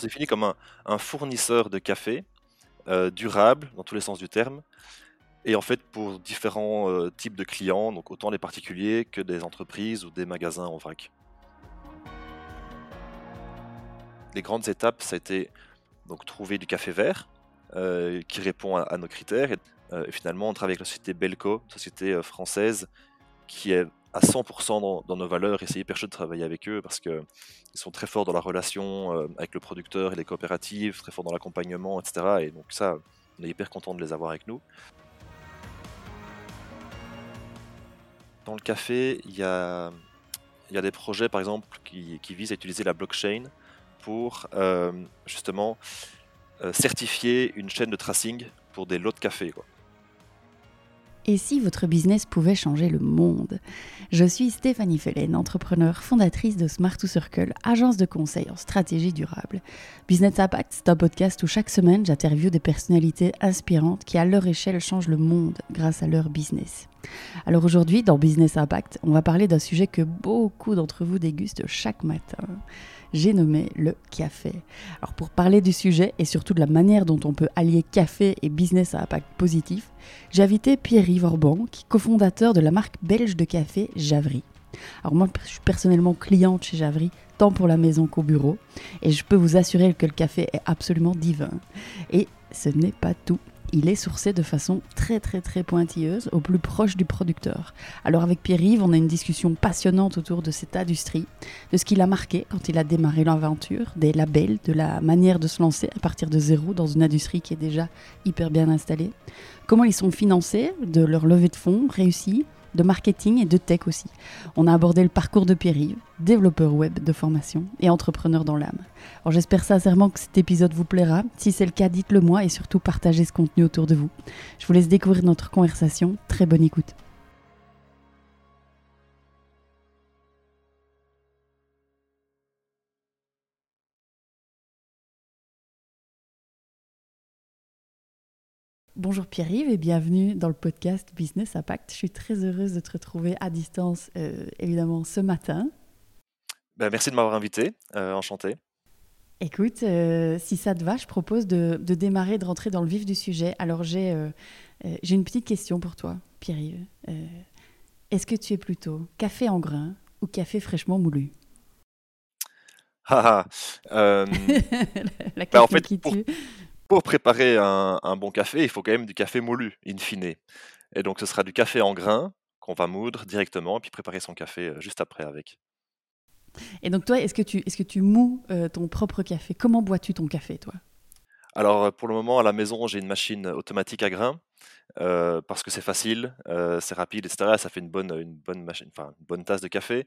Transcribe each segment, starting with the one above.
s'est défini comme un, fournisseur de café euh, durable dans tous les sens du terme, et en fait pour différents euh, types de clients, donc autant les particuliers que des entreprises ou des magasins en vrac. Les grandes étapes, ça a été donc trouver du café vert euh, qui répond à, nos critères. Et, et finalement, on travaille avec la société Belco, société française qui est à 100% dans, nos valeurs hyper chouette de travailler avec eux parce qu'ils sont très forts dans la relation euh, avec le producteur et les coopératives, très forts dans l'accompagnement, etc. Et donc ça, on est hyper content de les avoir avec nous. Dans le café, il y a, des projets par exemple qui, visent à utiliser la blockchain pour euh, justement euh, certifier une chaîne de tracing pour des lots de café. Et si votre business pouvait changer le monde? Je suis Stéphanie Fellen, entrepreneur, fondatrice de Smart to Circle, agence de conseil en stratégie durable. Business Impact, c'est un podcast où chaque semaine j'interviewe des personnalités inspirantes qui à leur échelle changent le monde grâce à leur business. Alors aujourd'hui, dans Business Impact, on va parler d'un sujet que beaucoup d'entre vous dégustent chaque matin j'ai nommé le café. Alors pour parler du sujet et surtout de la manière dont on peut allier café et business à impact positif, j'ai invité Pierre-Yves Orban, qui est cofondateur de la marque belge de café Javry. Alors moi, je suis personnellement cliente chez Javry, tant pour la maison qu'au bureau, et je peux vous assurer que le café est absolument divin. Et ce n'est pas tout il est sourcé de façon très très très pointilleuse, au plus proche du producteur. Alors avec Pierre-Yves, on a une discussion passionnante autour de cette industrie, de ce qu'il a marqué quand il a démarré l'aventure, des labels, de la manière de se lancer à partir de zéro dans une industrie qui est déjà hyper bien installée, comment ils sont financés, de leur levée de fonds réussie, de marketing et de tech aussi. On a abordé le parcours de Pierre-Yves, développeur web de formation et entrepreneur dans l'âme. Alors j'espère sincèrement que cet épisode vous plaira. Si c'est le cas, dites-le moi et surtout partagez ce contenu autour de vous. Je vous laisse découvrir notre conversation. Très bonne écoute. Bonjour Pierre-Yves et bienvenue dans le podcast Business Impact. Je suis très heureuse de te retrouver à distance, euh, évidemment, ce matin. Ben, merci de m'avoir invité, euh, enchanté. Écoute, euh, si ça te va, je propose de, de, démarrer, de rentrer dans le vif du sujet. Alors j'ai une petite question pour toi, Pierre-Yves. Est-ce que tu es plutôt café en grain ou café fraîchement moulu? Ah, ah, La bah, question en fait, qui tue. pour préparer un, un bon café, il faut quand même du café moulu, in fine. Et donc ce sera du café en grain qu'on va moudre directement et puis préparer son café euh, juste après avec. Et donc toi, est-ce que tu, est-ce que tu mous euh, ton propre café? Comment bois-tu ton café, toi? Alors euh, pour le moment à la maison j'ai une machine automatique à grains euh, parce que c'est facile, euh, c'est rapide, etc. Ça fait une bonne, une bonne machine, enfin une bonne tasse de café.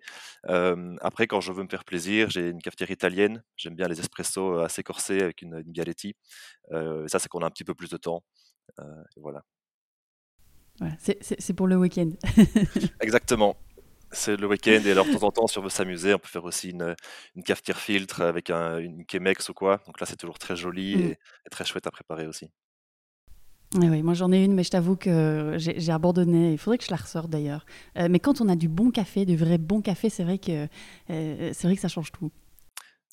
Euh, après quand je veux me faire plaisir, j'ai une cafetière italienne. J'aime bien les espressos assez corsés avec une, une Bialetti. Euh, ça c'est qu'on a un petit peu plus de temps. Voilà. Voilà, c'est, pour le week-end. Exactement. C'est le week-end et alors de temps en temps, si on veut s'amuser, on peut faire aussi une, une cafetière filtre avec un, une Chemex ou quoi. Donc là, c'est toujours très joli Mm. et, et très chouette à préparer aussi. Ah oui, moi j'en ai une, mais je t'avoue que j'ai, abandonné. Il faudrait que je la ressorte d'ailleurs. Euh, mais quand on a du bon café, du vrai bon café, c'est vrai que, euh, c'est vrai que ça change tout.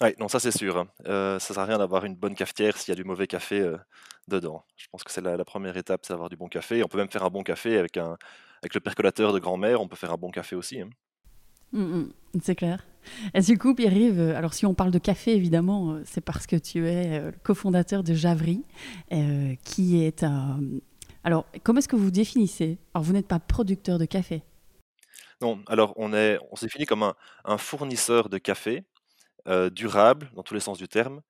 Ouais, non, ça c'est sûr. hein. Euh, ça sert à rien d'avoir une bonne cafetière s'il y a du mauvais café dedans. Je pense que c'est la, la première étape, c'est d'avoir du bon café. On peut même faire un bon café avec un, avec le percolateur de grand-mère. On peut faire un bon café aussi. hein. Mm, mm, c'est clair. Et du coup, Pierre-Yves, euh, alors si on parle de café, évidemment, euh, c'est parce que tu es euh, le cofondateur de Javry, euh, qui est un... Alors, comment est-ce que vous définissez Alors, vous n'êtes pas producteur de café? Non, alors on est, on s'est défini comme un, un fournisseur de café euh, durable dans tous les sens du terme.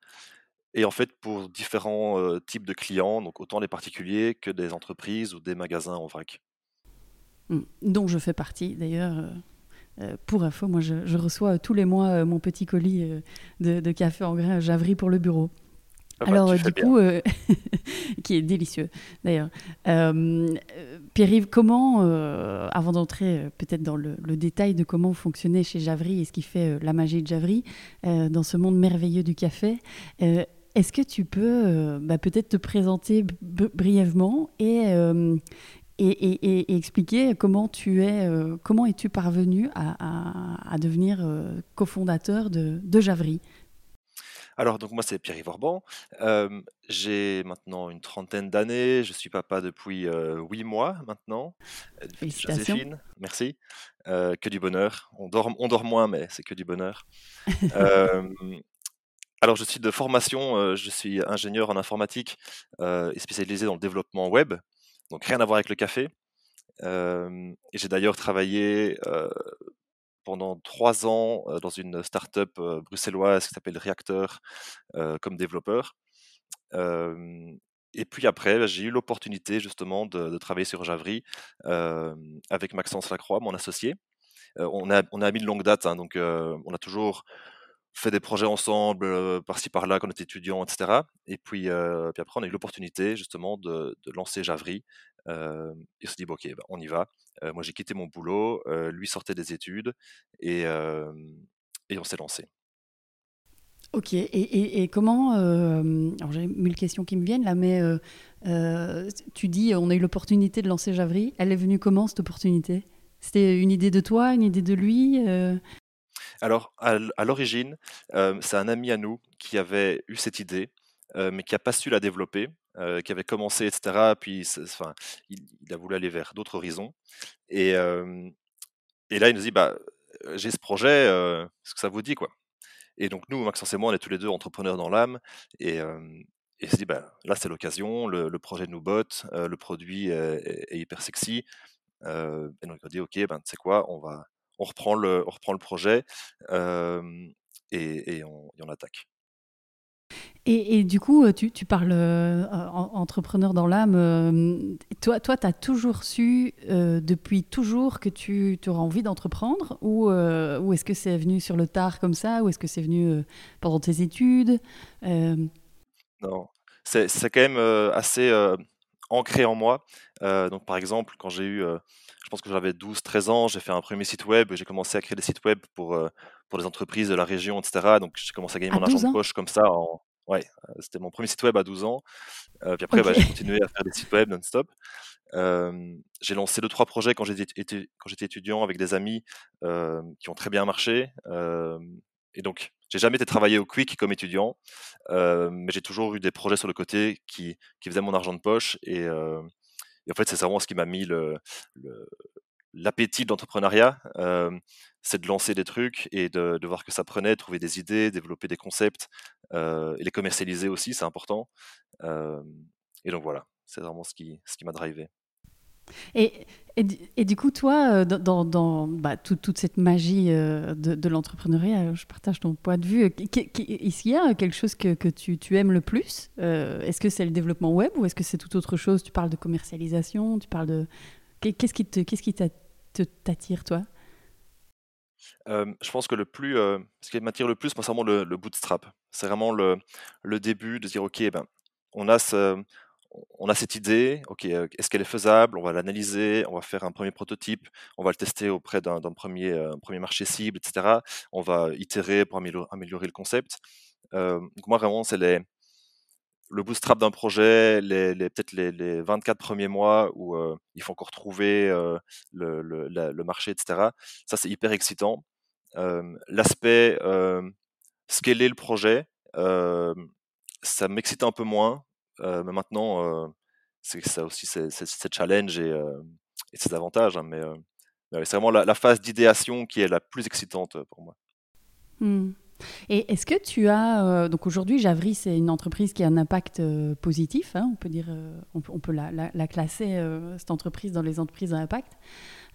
Et en fait, pour différents euh, types de clients, donc autant les particuliers que des entreprises ou des magasins en vrac. Mm, dont je fais partie d'ailleurs. Euh, pour info, moi je, je reçois euh, tous les mois euh, mon petit colis de, de café en grain Javry pour le bureau. Ah bah, Alors du coup, qui est délicieux d'ailleurs. Pierre-Yves, comment, avant d'entrer peut-être dans le, le détail de comment vous fonctionnez chez Javry et ce qui fait la magie de Javry dans ce monde merveilleux du café, est-ce que tu peux bah, peut-être te présenter brièvement et, euh, et, et- et- et expliquer comment tu es, euh, comment es-tu parvenu à, à- à devenir euh, cofondateur de, de Javry? Alors, donc moi, c'est Pierre-Yves Orban. Euh, j'ai maintenant une trentaine d'années. Je suis papa depuis euh, huit mois maintenant. Félicitations. Joséphine, merci. Euh, que du bonheur. On dort, on dort moins, mais c'est que du bonheur. Alors, je suis de formation, je suis ingénieur en informatique et spécialisé dans le développement web. Donc, rien à voir avec le café. J'ai d'ailleurs travaillé pendant trois ans dans une start-up bruxelloise qui s'appelle Reactor comme développeur. Et puis après, bah, j'ai eu l'opportunité justement de, travailler sur Javry avec Maxence Lacroix, mon associé. On, a, on a mis de longue date, hein, donc on a toujours fait des projets ensemble, euh, par-ci par-là, quand on était étudiant, etc. Et puis, euh, puis après, on a eu l'opportunité justement de, lancer Javry. Euh, et on s'est dit, bon, ok, bah, on y va. Euh, moi, j'ai quitté mon boulot, lui sortait des études, et, et on s'est lancé. Ok, et, et- et comment... alors j'ai mille questions qui me viennent là, mais tu dis on a eu l'opportunité de lancer Javry. Elle est venue comment cette opportunité? C'était une idée de toi, une idée de lui? Alors, à, l'origine, c'est un ami à nous qui avait eu cette idée, mais qui n'a pas su la développer, qui avait commencé, etc. Puis, enfin, il, a voulu aller vers d'autres horizons. Et, là, il nous dit, bah, j'ai ce projet, ce que ça vous dit, quoi. Et donc, nous, Maxence et moi, on est tous les deux entrepreneurs dans l'âme. Et, il s'est dit, bah, là, c'est l'occasion, le, projet nous botte, le produit est, hyper sexy. Et donc, on a dit, OK, ben, tu sais quoi, on va, on reprend le, on reprend le projet et, et on, et on attaque. Et, et du coup, tu, tu parles euh, en- entrepreneur dans l'âme. euh, toi, toi, tu as toujours su, euh, depuis toujours, que tu, tu auras envie d'entreprendre Ou, ou est-ce que c'est venu sur le tard comme ça Ou est-ce que c'est venu pendant tes études Non, c'est, quand même assez ancré en moi. Euh, donc, par exemple, quand j'ai eu, euh, je pense que j'avais 12-13 ans, j'ai fait un premier site web, j'ai commencé à créer des sites web pour, euh, pour les entreprises de la région, etc. Donc, j'ai commencé à gagner À mon argent 12 de poche comme ça. En... Ouais, c'était mon premier site web à 12 ans. Euh, puis après, bah, j'ai continué à faire des sites web non-stop. Euh, j'ai lancé deux, trois projets quand j'étais, étu- quand j'étais étudiant avec des amis euh, qui ont très bien marché. Et donc, j'ai jamais été travailler au Quick comme étudiant, euh, mais j'ai toujours eu des projets sur le côté qui, qui faisaient mon argent de poche. Et, euh, en fait, c'est vraiment ce qui m'a mis le, le- l'appétit l'entrepreneuriat. euh, c'est de lancer des trucs et de, de voir que ça prenait, trouver des idées, développer des concepts et les commercialiser aussi, c'est important. Et donc voilà, c'est vraiment ce qui, ce qui m'a drivé. Et, du- coup, toi, euh, dans, bah, tout- toute cette magie euh, de, l'entrepreneuriat, euh, je partage ton point de vue. Est-ce qu'il y a quelque chose que, tu, aimes le plus Est-ce que c'est le développement web ou est-ce que c'est tout autre chose? Tu parles de commercialisation, tu parles de... Qu'est- Qu'est-ce qui t'attire, toi? Je pense que le plus, ce qui m'attire le plus, c'est vraiment le, le bootstrap. C'est vraiment le, le début de dire, OK, ben, on a ce, on a cette idée, OK, euh, est-ce qu'elle est faisable? On va l'analyser, on va faire un premier prototype, on va le tester auprès d'un premier, euh, premier marché cible, etc. On va itérer pour améliorer, le concept. Euh, donc moi, vraiment, c'est le bootstrap d'un projet, les, peut-être les, les 24 premiers mois où il faut encore trouver le, le, marché, etc. Ça, c'est hyper excitant. L'aspect scaler le projet, ça m'excite un peu moins, mais maintenant, euh, c'est aussi, c'est c'est- c'est challenge et, euh, et ses avantages. hein, mais euh, c'est vraiment la, phase d'idéation qui est la plus excitante euh, pour moi. Hmm. Et est-ce que tu as... euh, donc aujourd'hui, Javry, c'est une entreprise qui a un impact euh, positif, hein, on peut dire, euh, on peut, la, la- la classer, euh, cette entreprise, dans les entreprises à impact.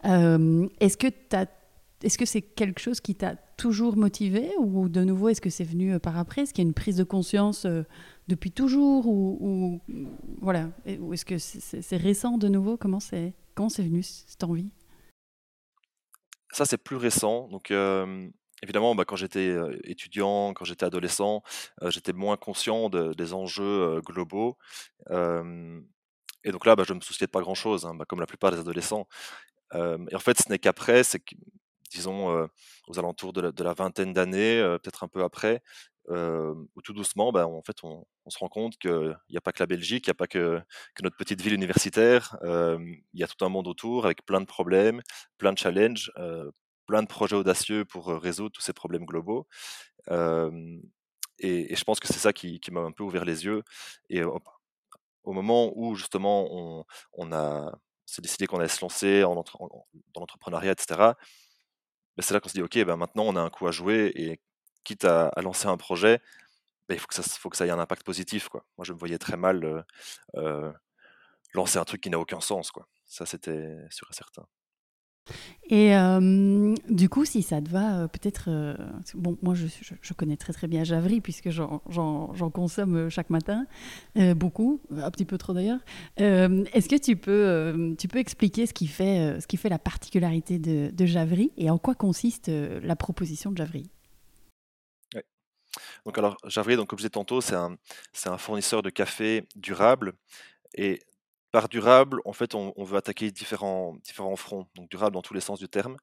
Euh, est-ce que est-ce que c'est quelque chose qui t'a toujours motivé ou de nouveau, est-ce que c'est venu euh, par après? Est-ce qu'il y a une prise de conscience euh, depuis toujours ou, voilà Ou est-ce que c'est récent de nouveau? Comment c'est comment c'est venu cette envie? Ça, c'est plus récent. Donc, euh, évidemment, bah, quand j'étais euh, étudiant, quand j'étais adolescent, euh, j'étais moins conscient de- des enjeux globaux. Et donc là, bah, je me souciais pas grand-chose, hein, bah, comme la plupart des adolescents. Et en fait, ce n'est qu'après, c'est disons, aux alentours de la, vingtaine d'années, peut-être un peu après, où tout doucement, bah, en fait, on, se rend compte qu'il n'y a pas que la Belgique, il n'y a pas que, notre petite ville universitaire, il y a tout un monde autour avec plein de problèmes, plein de challenges, plein de projets audacieux pour résoudre tous ces problèmes globaux. Et, je pense que c'est ça qui, m'a un peu ouvert les yeux. Et au moment où justement on, a s'est décidé qu'on allait se lancer dans l'entrepreneuriat, etc., ben, c'est là qu'on se dit, OK, ben maintenant on a un coup à jouer et quitte à, lancer un projet, ben, il faut que, ça, ait un impact positif. Quoi. Moi, je me voyais très mal lancer un truc qui n'a aucun sens. Quoi. Ça, c'était sûr et certain. Et du coup, si ça te va, peut-être. bon, moi, je, connais très très bien Javry, puisque j'en consomme chaque matin, beaucoup, un petit peu trop d'ailleurs. Est-ce que tu peux, expliquer ce qui, fait, la particularité de, de Javry et en quoi consiste la proposition de Javry? Donc, alors, Javry, donc, comme je disais tantôt, c'est un, un fournisseur de café durable. Et par durable, en fait, on, veut attaquer différents, différents fronts, donc durable dans tous les sens du terme,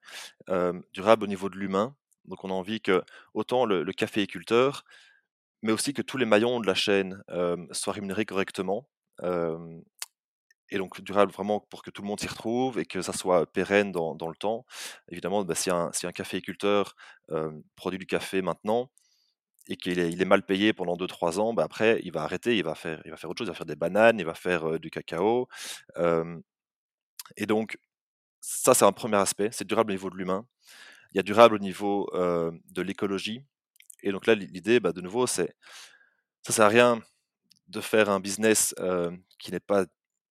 durable au niveau de l'humain. Donc on a envie que autant le, caféiculteur, mais aussi que tous les maillons de la chaîne soient rémunérés correctement. et donc durable vraiment pour que tout le monde s'y retrouve et que ça soit pérenne dans, le temps. Évidemment, bah, si, un, si un caféiculteur produit du café maintenant, et qu'il est, mal payé pendant 2-3 ans, bah après, il va arrêter, il va, faire, il va faire autre chose, il va faire des bananes, il va faire du cacao. et donc, ça, c'est un premier aspect, c'est durable au niveau de l'humain. Il y a durable au niveau de l'écologie. Et donc là, l'idée, bah, de nouveau, c'est ça sert à rien de faire un business qui n'est pas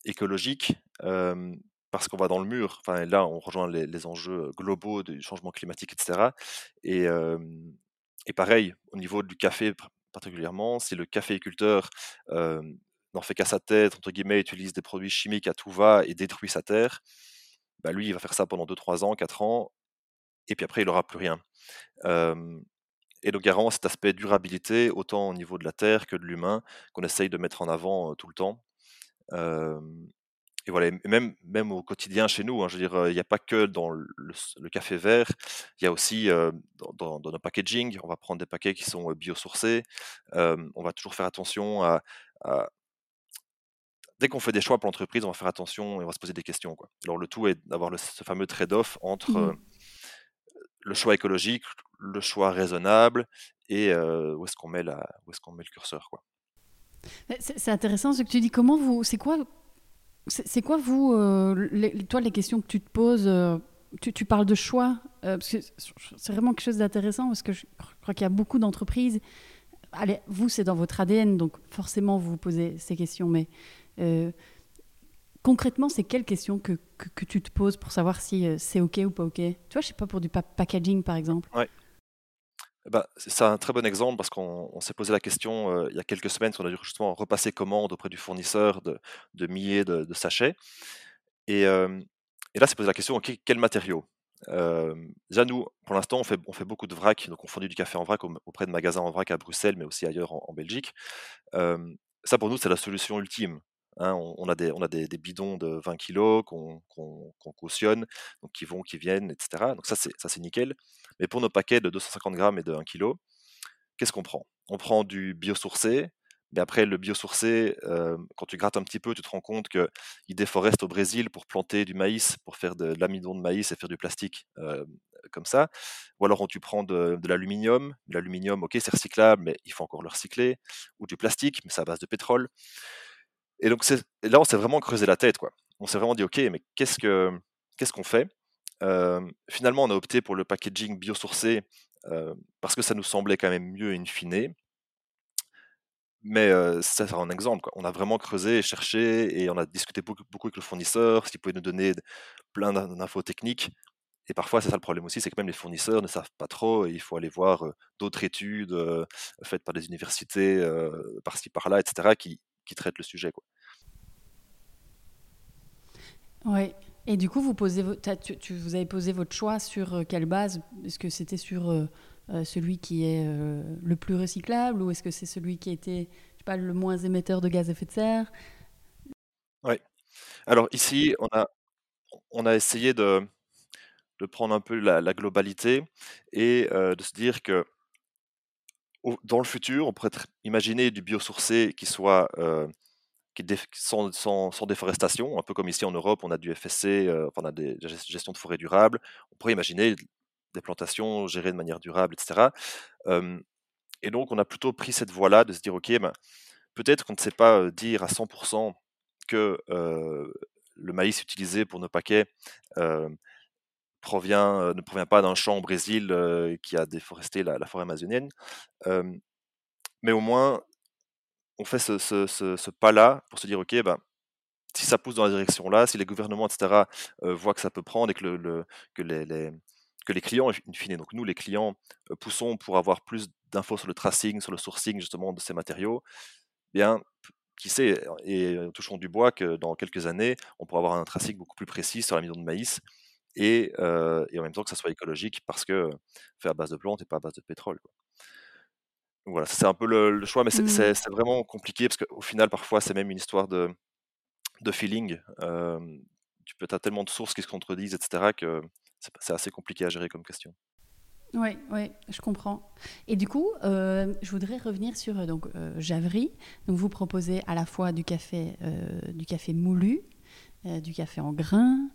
écologique parce qu'on va dans le mur. Enfin, là, on rejoint les, les enjeux globaux du changement climatique, etc. Et, et pareil, au niveau du café particulièrement, si le caféiculteur n'en fait qu'à sa tête, entre guillemets, utilise des produits chimiques à tout va et détruit sa terre, bah lui, il va faire ça pendant 2-3 ans, 4 ans, et puis après, il n'aura plus rien. et donc, garant cet aspect durabilité, autant au niveau de la terre que de l'humain, qu'on essaye de mettre en avant tout le temps et voilà, et même, même au quotidien chez nous, hein, je veux dire, il n'y a pas que dans le, café vert, il y a aussi dans, dans, nos packaging, on va prendre des paquets qui sont biosourcés, on va toujours faire attention à, dès qu'on fait des choix pour l'entreprise, on va faire attention et on va se poser des questions. Quoi. Alors le tout est d'avoir ce fameux trade-off entre mmh le choix écologique, le choix raisonnable et où est-ce qu'on met, la, où est qu'on met le curseur. Quoi. C'est intéressant ce que tu dis. Comment vous, c'est quoi c'est quoi, vous, euh, toi, les questions que tu te poses euh, tu, parles de choix, euh, parce que c'est vraiment quelque chose d'intéressant, parce que je crois qu'il y a beaucoup d'entreprises. Allez, vous, c'est dans votre ADN, donc forcément, vous vous posez ces questions, mais concrètement, c'est quelles questions que, que, tu te poses pour savoir si c'est OK ou pas OK? Tu vois, je sais pas, pour du packaging, par exemple. Bah, c'est un très bon exemple parce qu'on s'est posé la question il y a quelques semaines, on a dû justement repasser commande auprès du fournisseur de, de milliers de, sachets. Et, et là, c'est posé la question, OK, quel matériau? Déjà, nous, pour l'instant, on fait, on fait beaucoup de vrac, donc on fournit du café en vrac auprès de magasins en vrac à Bruxelles, mais aussi ailleurs en, Belgique. ça, pour nous, c'est la solution ultime. Hein. on, a des, on a des, bidons de 20 kg qu'on cautionne, donc qui vont, qui viennent, etc. Donc ça, c'est nickel. Mais pour nos paquets de 250 grammes et de 1 kg, qu'est-ce qu'on prend? On prend du biosourcé, mais après le biosourcé, euh, quand tu grattes un petit peu, tu te rends compte qu'il déforeste au Brésil pour planter du maïs, pour faire de, l'amidon de maïs et faire du plastique euh, comme ça. Ou alors tu prends de, l'aluminium. L'aluminium, ok, c'est recyclable, mais il faut encore le recycler. Ou du plastique, mais c'est à base de pétrole. Et donc là, on s'est vraiment creusé la tête. Quoi. On s'est vraiment dit, ok, mais qu'est-ce qu'on fait? Finalement, on a opté pour le packaging biosourcé parce que ça nous semblait quand même mieux in fine. Mais ça, c'est un exemple. On a vraiment creusé et cherché et on a discuté beaucoup, avec le fournisseur, s'il pouvait nous donner plein d'infos techniques. Et parfois, c'est ça le problème aussi, c'est que même les fournisseurs ne savent pas trop. Et il faut aller voir d'autres études faites par des universités par-ci par-là, etc., qui, qui, traitent le sujet. Quoi. Ouais. Et du coup, vous, avez posé votre choix sur euh, quelle base? Est-ce que c'était sur euh, euh, celui qui est le plus recyclable ou est-ce que c'est celui qui sais pas, le moins émetteur de gaz à effet de serre? Oui. Alors ici, on a, on a essayé de, de prendre un peu la, globalité et de se dire que dans le futur, on pourrait imaginer du biosourcé qui soit sans, déforestation, un peu comme ici en Europe, on a du FSC, euh, on a des gestion de forêt durable. On pourrait imaginer des plantations gérées de manière durable, etc. Et donc, on a plutôt pris cette voie-là de se dire, OK, ben, peut-être qu'on ne sait pas dire à 100% que le maïs utilisé pour nos paquets ne provient pas d'un champ au Brésil qui a déforesté la, forêt amazonienne. mais au moins, on fait ce, pas-là pour se dire, OK, ben, si ça pousse dans la direction là, si les gouvernements, etc., voient que ça peut prendre et que, le, que les, clients, in fine, donc nous, les clients, poussons pour avoir plus d'infos sur le tracing, sur le sourcing justement de ces matériaux, bien, qui sait, et touchons du bois que dans quelques années, on pourra avoir un tracing beaucoup plus précis sur la million de maïs et, et, en même temps que ça soit écologique parce que fait à base de plantes et pas à base de pétrole. Donc voilà, c'est un peu le, choix, mais Mmh. c'est vraiment compliqué parce qu'au final, parfois, c'est même une histoire de, de feeling. tu peux, as tellement de sources qui se contredisent, etc., que c'est assez compliqué à gérer comme question. Oui, oui, je comprends. Et du coup, euh, je voudrais revenir sur euh, donc euh, Javry. Donc vous proposez à la fois du café, du café moulu, du café en grains.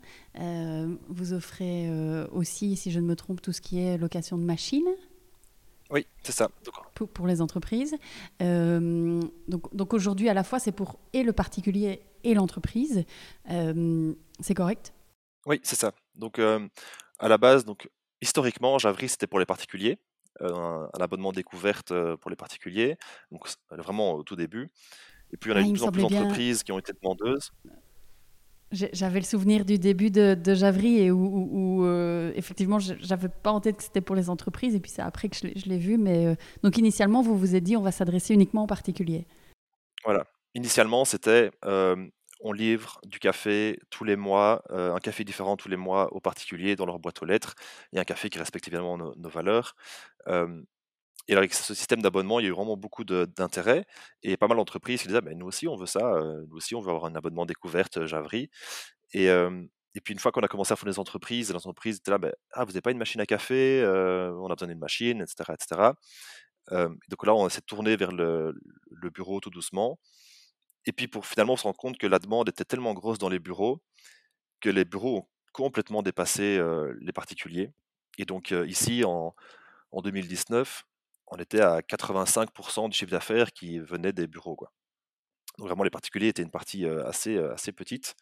vous offrez aussi, si je ne me trompe, tout ce qui est location de machines. Oui, c'est ça. Pour, pour, les entreprises. donc, donc aujourd'hui, à la fois, c'est pour et le particulier et l'entreprise. c'est correct? Oui, c'est ça. Donc à la base, donc historiquement, Javry, c'était pour les particuliers, euh, un, abonnement découverte euh, pour les particuliers, donc vraiment au tout début. Et puis, on a eu de plus en plus d'entreprises qui ont été demandeuses. J'avais le souvenir du début de, de Javry et où, euh, effectivement, j'avais pas en tête que c'était pour les entreprises et puis c'est après que je l'ai vu. Mais donc initialement, vous vous êtes dit on va s'adresser uniquement aux particuliers. Voilà. Initialement, c'était on livre du café tous les mois, euh, un café différent tous les mois aux particuliers dans leur boîte aux lettres, et un café qui respecte évidemment nos, valeurs. Et avec ce système d'abonnement, il y a eu vraiment beaucoup d'intérêt, et pas mal d'entreprises qui disaient, «Mais nous aussi on veut ça, euh, nous aussi on veut avoir un abonnement découverte euh, Javry. Et, puis une fois qu'on a commencé à faire des entreprises, les entreprises étaient là, «Ben, ah vous n'avez pas une machine à café, on a besoin d'une machine, etc. etc. donc là, on s'est tourné vers le, le bureau tout doucement. Et puis pour finalement on se rend compte que la demande était tellement grosse dans les bureaux que les bureaux ont complètement dépassé les particuliers. Et donc ici en, 2019, on était à 85% du chiffre d'affaires qui venait des bureaux. Quoi. Donc vraiment les particuliers étaient une partie assez, petite.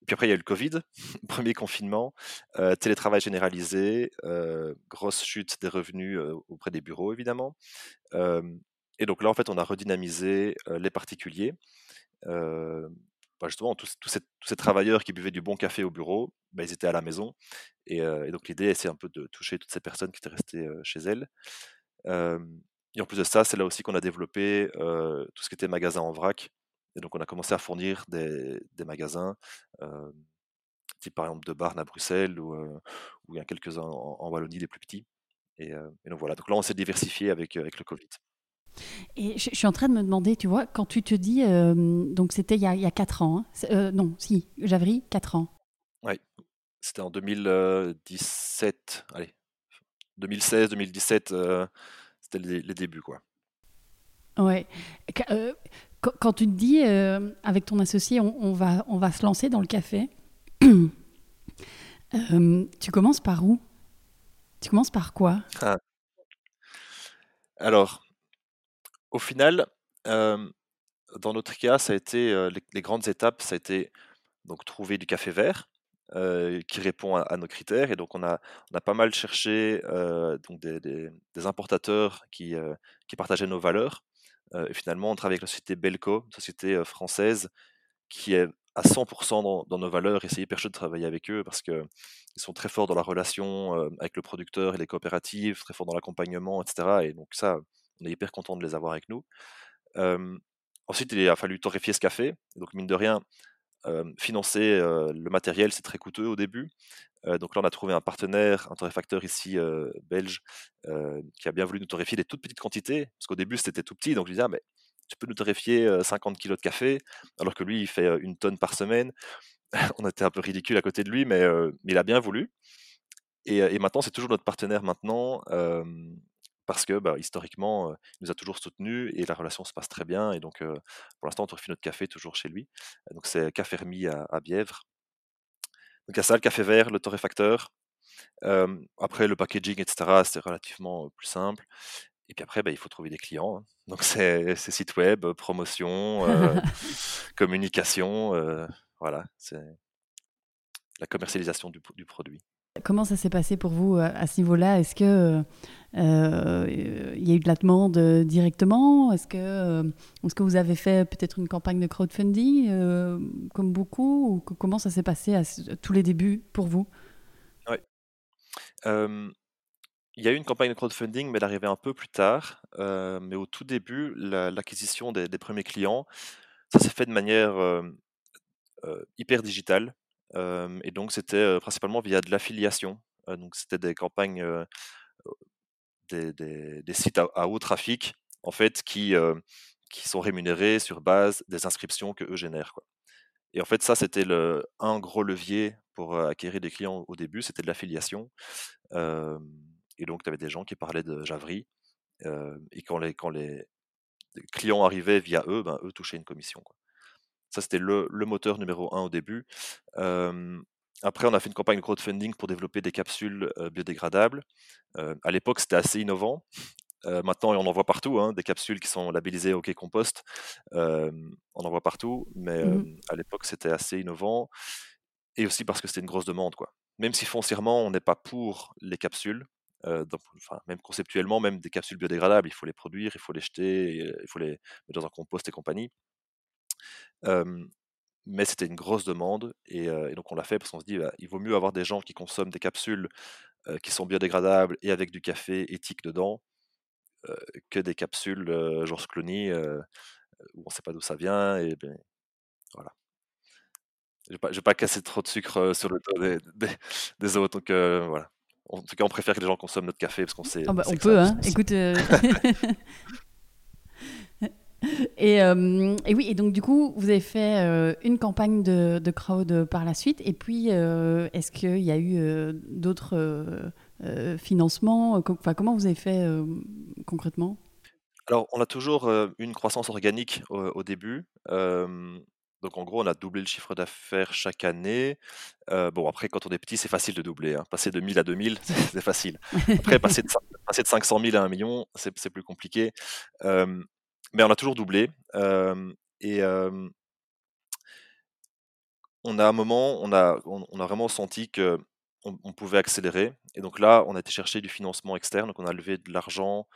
Et puis après il y a eu le Covid, premier confinement, télétravail généralisé, grosse chute des revenus auprès des bureaux évidemment. et donc là en fait on a redynamisé les particuliers bah, justement, tous, ces, travailleurs qui buvaient du bon café au bureau, bah, ils étaient à la maison. Et, donc l'idée, c'est un peu de toucher toutes ces personnes qui étaient restées chez elles. Et en plus de ça, c'est là aussi qu'on a développé tout ce qui était magasin en vrac. Et donc on a commencé à fournir des, magasins, type par exemple de Barnes à Bruxelles, ou, il y a quelques-uns en, Wallonie, les plus petits. Et, donc voilà, donc là on s'est diversifié avec, avec le Covid. Et je, suis en train de me demander, tu vois, quand tu te dis, euh, donc c'était il, y a 4 ans, hein, euh, non, si, Javry, 4 ans. Oui, c'était en 2017, allez, 2016, 2017, euh, c'était les, débuts, quoi. Ouais. quand tu te dis, avec ton associé, on, va, on va se lancer dans le café, tu commences par où? Tu commences par quoi? Ah. Alors, au final, dans notre cas, ça a été les, grandes étapes, ça a été donc trouver du café vert qui répond à, nos critères. Et donc on a, on a pas mal cherché donc des, importateurs qui, qui partageaient nos valeurs. et finalement, on travaille avec la société Belco, société française qui est à 100% dans, dans, nos valeurs et c'est hyper chouette de travailler avec eux parce qu'ils sont très forts dans la relation avec le producteur et les coopératives, très forts dans l'accompagnement, etc. Et donc ça, on est hyper content de les avoir avec nous. ensuite, il a fallu torréfier ce café. Donc, mine de rien, financer le matériel, c'est très coûteux au début. donc là, on a trouvé un partenaire, un torréfacteur ici belge, qui a bien voulu nous torréfier des toutes petites quantités, parce qu'au début, c'était tout petit. Donc, je disais, ah, mais tu peux nous torréfier 50 kg de café, alors que lui, il fait une tonne par semaine. on était un peu ridicule à côté de lui, mais, il a bien voulu. Et maintenant, c'est toujours notre partenaire maintenant parce que bah, historiquement, il nous a toujours soutenus et la relation se passe très bien. Et donc, pour l'instant, on torréfie notre café toujours chez lui. Donc, c'est Café Hermie à, Bièvre. Donc, il y a ça, le café vert, le torréfacteur. après, le packaging, etc., c'est relativement plus simple. et puis après, bah, il faut trouver des clients. Hein. Donc c'est site web, promotion, communication, voilà, c'est la commercialisation du, du produit. Comment ça s'est passé pour vous à ce niveau-là? Est-ce que euh, il y a eu de la demande directement? Est-ce que, vous avez fait peut-être une campagne de crowdfunding comme beaucoup? Ou Comment ça s'est passé à, tous les débuts pour vous? Il y a eu une campagne de crowdfunding, mais elle arrivait un peu plus tard. mais au tout début, l'acquisition des, premiers clients, ça s'est fait de manière hyper digitale. Et donc, c'était principalement via de l'affiliation. donc, c'était des campagnes, des, sites à, haut trafic, en fait, qui, qui sont rémunérés sur base des inscriptions que eux génèrent. Quoi. Et en fait, ça, c'était le, un gros levier pour acquérir des clients au début, c'était de l'affiliation. et donc, tu avais des gens qui parlaient de Javry. et quand les, quand les clients arrivaient via eux, ben, eux touchaient une commission. Ça, c'était le, moteur numéro un au début. après, on a fait une campagne de crowdfunding pour développer des capsules biodégradables. à l'époque, c'était assez innovant. maintenant, on en voit partout, hein, des capsules qui sont labellisées OK Compost. on en voit partout, mais mmh à l'époque, c'était assez innovant. Et aussi parce que c'était une grosse demande. Quoi. Même si foncièrement, on n'est pas pour les capsules, même conceptuellement, même des capsules biodégradables, il faut les produire, il faut les jeter, il faut les mettre dans un compost et compagnie mais c'était une grosse demande et, donc on l'a fait parce qu'on se dit bah, il vaut mieux avoir des gens qui consomment des capsules qui sont biodégradables et avec du café éthique dedans que des capsules genre Clooney où on ne sait pas d'où ça vient et ben, voilà. Je ne vais, pas casser trop de sucre sur le dos des, autres donc voilà. En tout cas, on préfère que les gens consomment notre café parce qu'on sait. Ah bah, on peut, hein. Écoute. Euh, et, oui, et donc du coup, vous avez fait euh, une campagne de, crowd par la suite. Et puis, euh, est-ce qu'il y a eu d'autres financements? Enfin, Comment vous avez fait concrètement? Alors, on a toujours une croissance organique au, début. donc, en gros, on a doublé le chiffre d'affaires chaque année. bon, après, quand on est petit, c'est facile de doubler. Hein. Passer de 1000 à 2000, c'est facile. Après, passer de, passer de 500 000 à 1 million, c'est plus compliqué mais on a toujours doublé. et on a un moment, on a, on, a vraiment senti que on, pouvait accélérer. Et donc là, on a été chercher du financement externe. Donc on a levé de l'argent.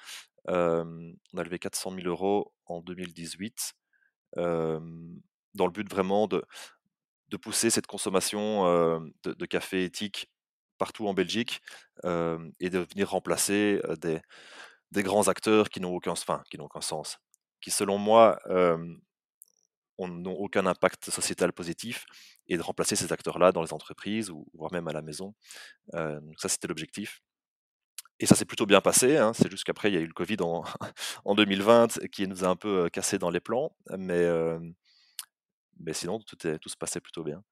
on a levé 400 000 euros en 2018 dans le but vraiment de, de pousser cette consommation de, café éthique partout en Belgique et de venir remplacer des, des grands acteurs qui n'ont aucun, enfin, qui n'ont aucun sens qui, selon moi, n'ont aucun impact sociétal positif, et de remplacer ces acteurs-là dans les entreprises, ou voire même à la maison. donc ça, c'était l'objectif. Et ça s'est plutôt bien passé. Hein. C'est juste qu'après, il y a eu le Covid en, en, 2020 qui nous a un peu cassé dans les plans. Mais, sinon, tout se passait plutôt bien.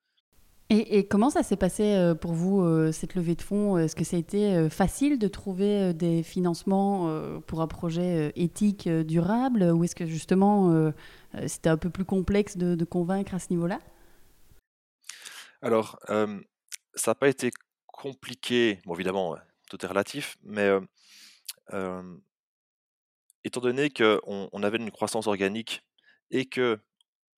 Et, comment ça s'est passé euh, pour vous, euh, cette levée de fonds? Est-ce que ça a été euh, facile de trouver des financements pour un projet éthique durable? Ou est-ce que justement, c'était un peu plus complexe de, convaincre à ce niveau-là? Alors, ça n'a pas été compliqué. Évidemment, tout est relatif, mais étant donné qu'on on avait une croissance organique et que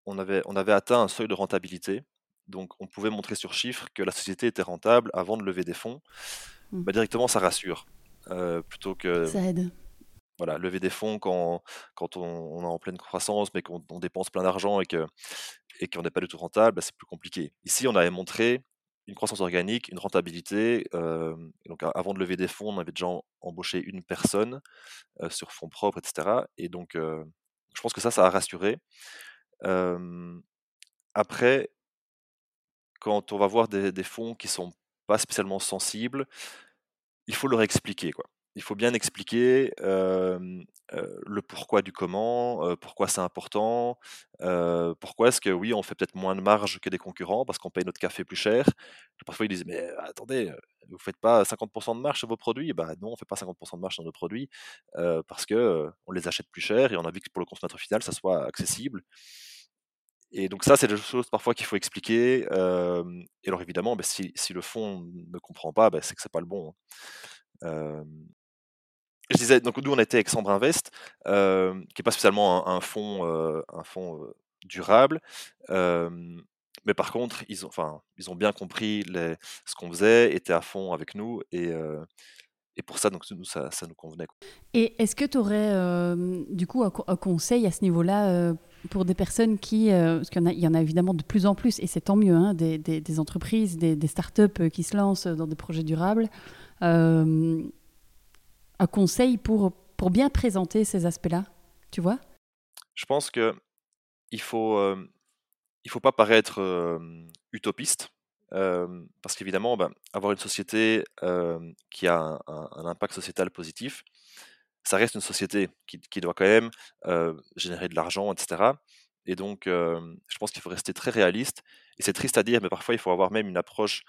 on avait, on avait atteint un seuil de rentabilité, donc on pouvait montrer sur chiffre que la société était rentable avant de lever des fonds. Mmh. Bah, directement, ça rassure. Euh, plutôt que. Ça aide. Voilà, lever des fonds quand, quand on, est en pleine croissance, mais qu'on dépense plein d'argent et qu'on et n'est pas du tout rentable, bah, c'est plus compliqué. Ici, on avait montré une croissance organique, une rentabilité. Euh, donc, avant de lever des fonds, on avait déjà embauché une personne euh, sur fonds propres, etc. Et donc, je pense que ça, ça a rassuré. après, quand on va voir des, fonds qui sont pas spécialement sensibles, il faut leur expliquer. Quoi. Il faut bien expliquer le pourquoi du comment, pourquoi c'est important, pourquoi est-ce que oui, on fait peut-être moins de marge que des concurrents parce qu'on paye notre café plus cher. Parfois ils disent mais attendez, vous faites pas 50% de marge sur vos produits? Bah non, on fait pas 50% de marge sur nos produits parce que on les achète plus cher et on a vu que pour le consommateur final, ça soit accessible. Et donc ça, c'est des choses parfois qu'il faut expliquer. et alors évidemment, bah, si, le fond ne comprend pas, bah, c'est que c'est pas le bon. Hein. je disais, donc nous on était avec Sambre Invest, qui n'est pas spécialement un, fonds, un fonds durable. mais par contre, ils ont, ils ont bien compris ce qu'on faisait, étaient à fond avec nous et, et pour ça, donc, ça, ça nous convenait. Et est-ce que tu aurais du coup un, conseil à ce niveau-là pour des personnes qui, parce qu'il y, en a, évidemment de plus en plus, et c'est tant mieux, hein, des, entreprises, des, startups qui se lancent dans des projets durables, un conseil pour, pour bien présenter ces aspects-là, tu vois? Je pense que il faut, il faut pas paraître utopiste parce qu'évidemment, ben, avoir une société qui a un, impact sociétal positif, ça reste une société qui, doit quand même générer de l'argent, etc. Et donc, je pense qu'il faut rester très réaliste. Et c'est triste à dire, mais parfois, il faut avoir même une approche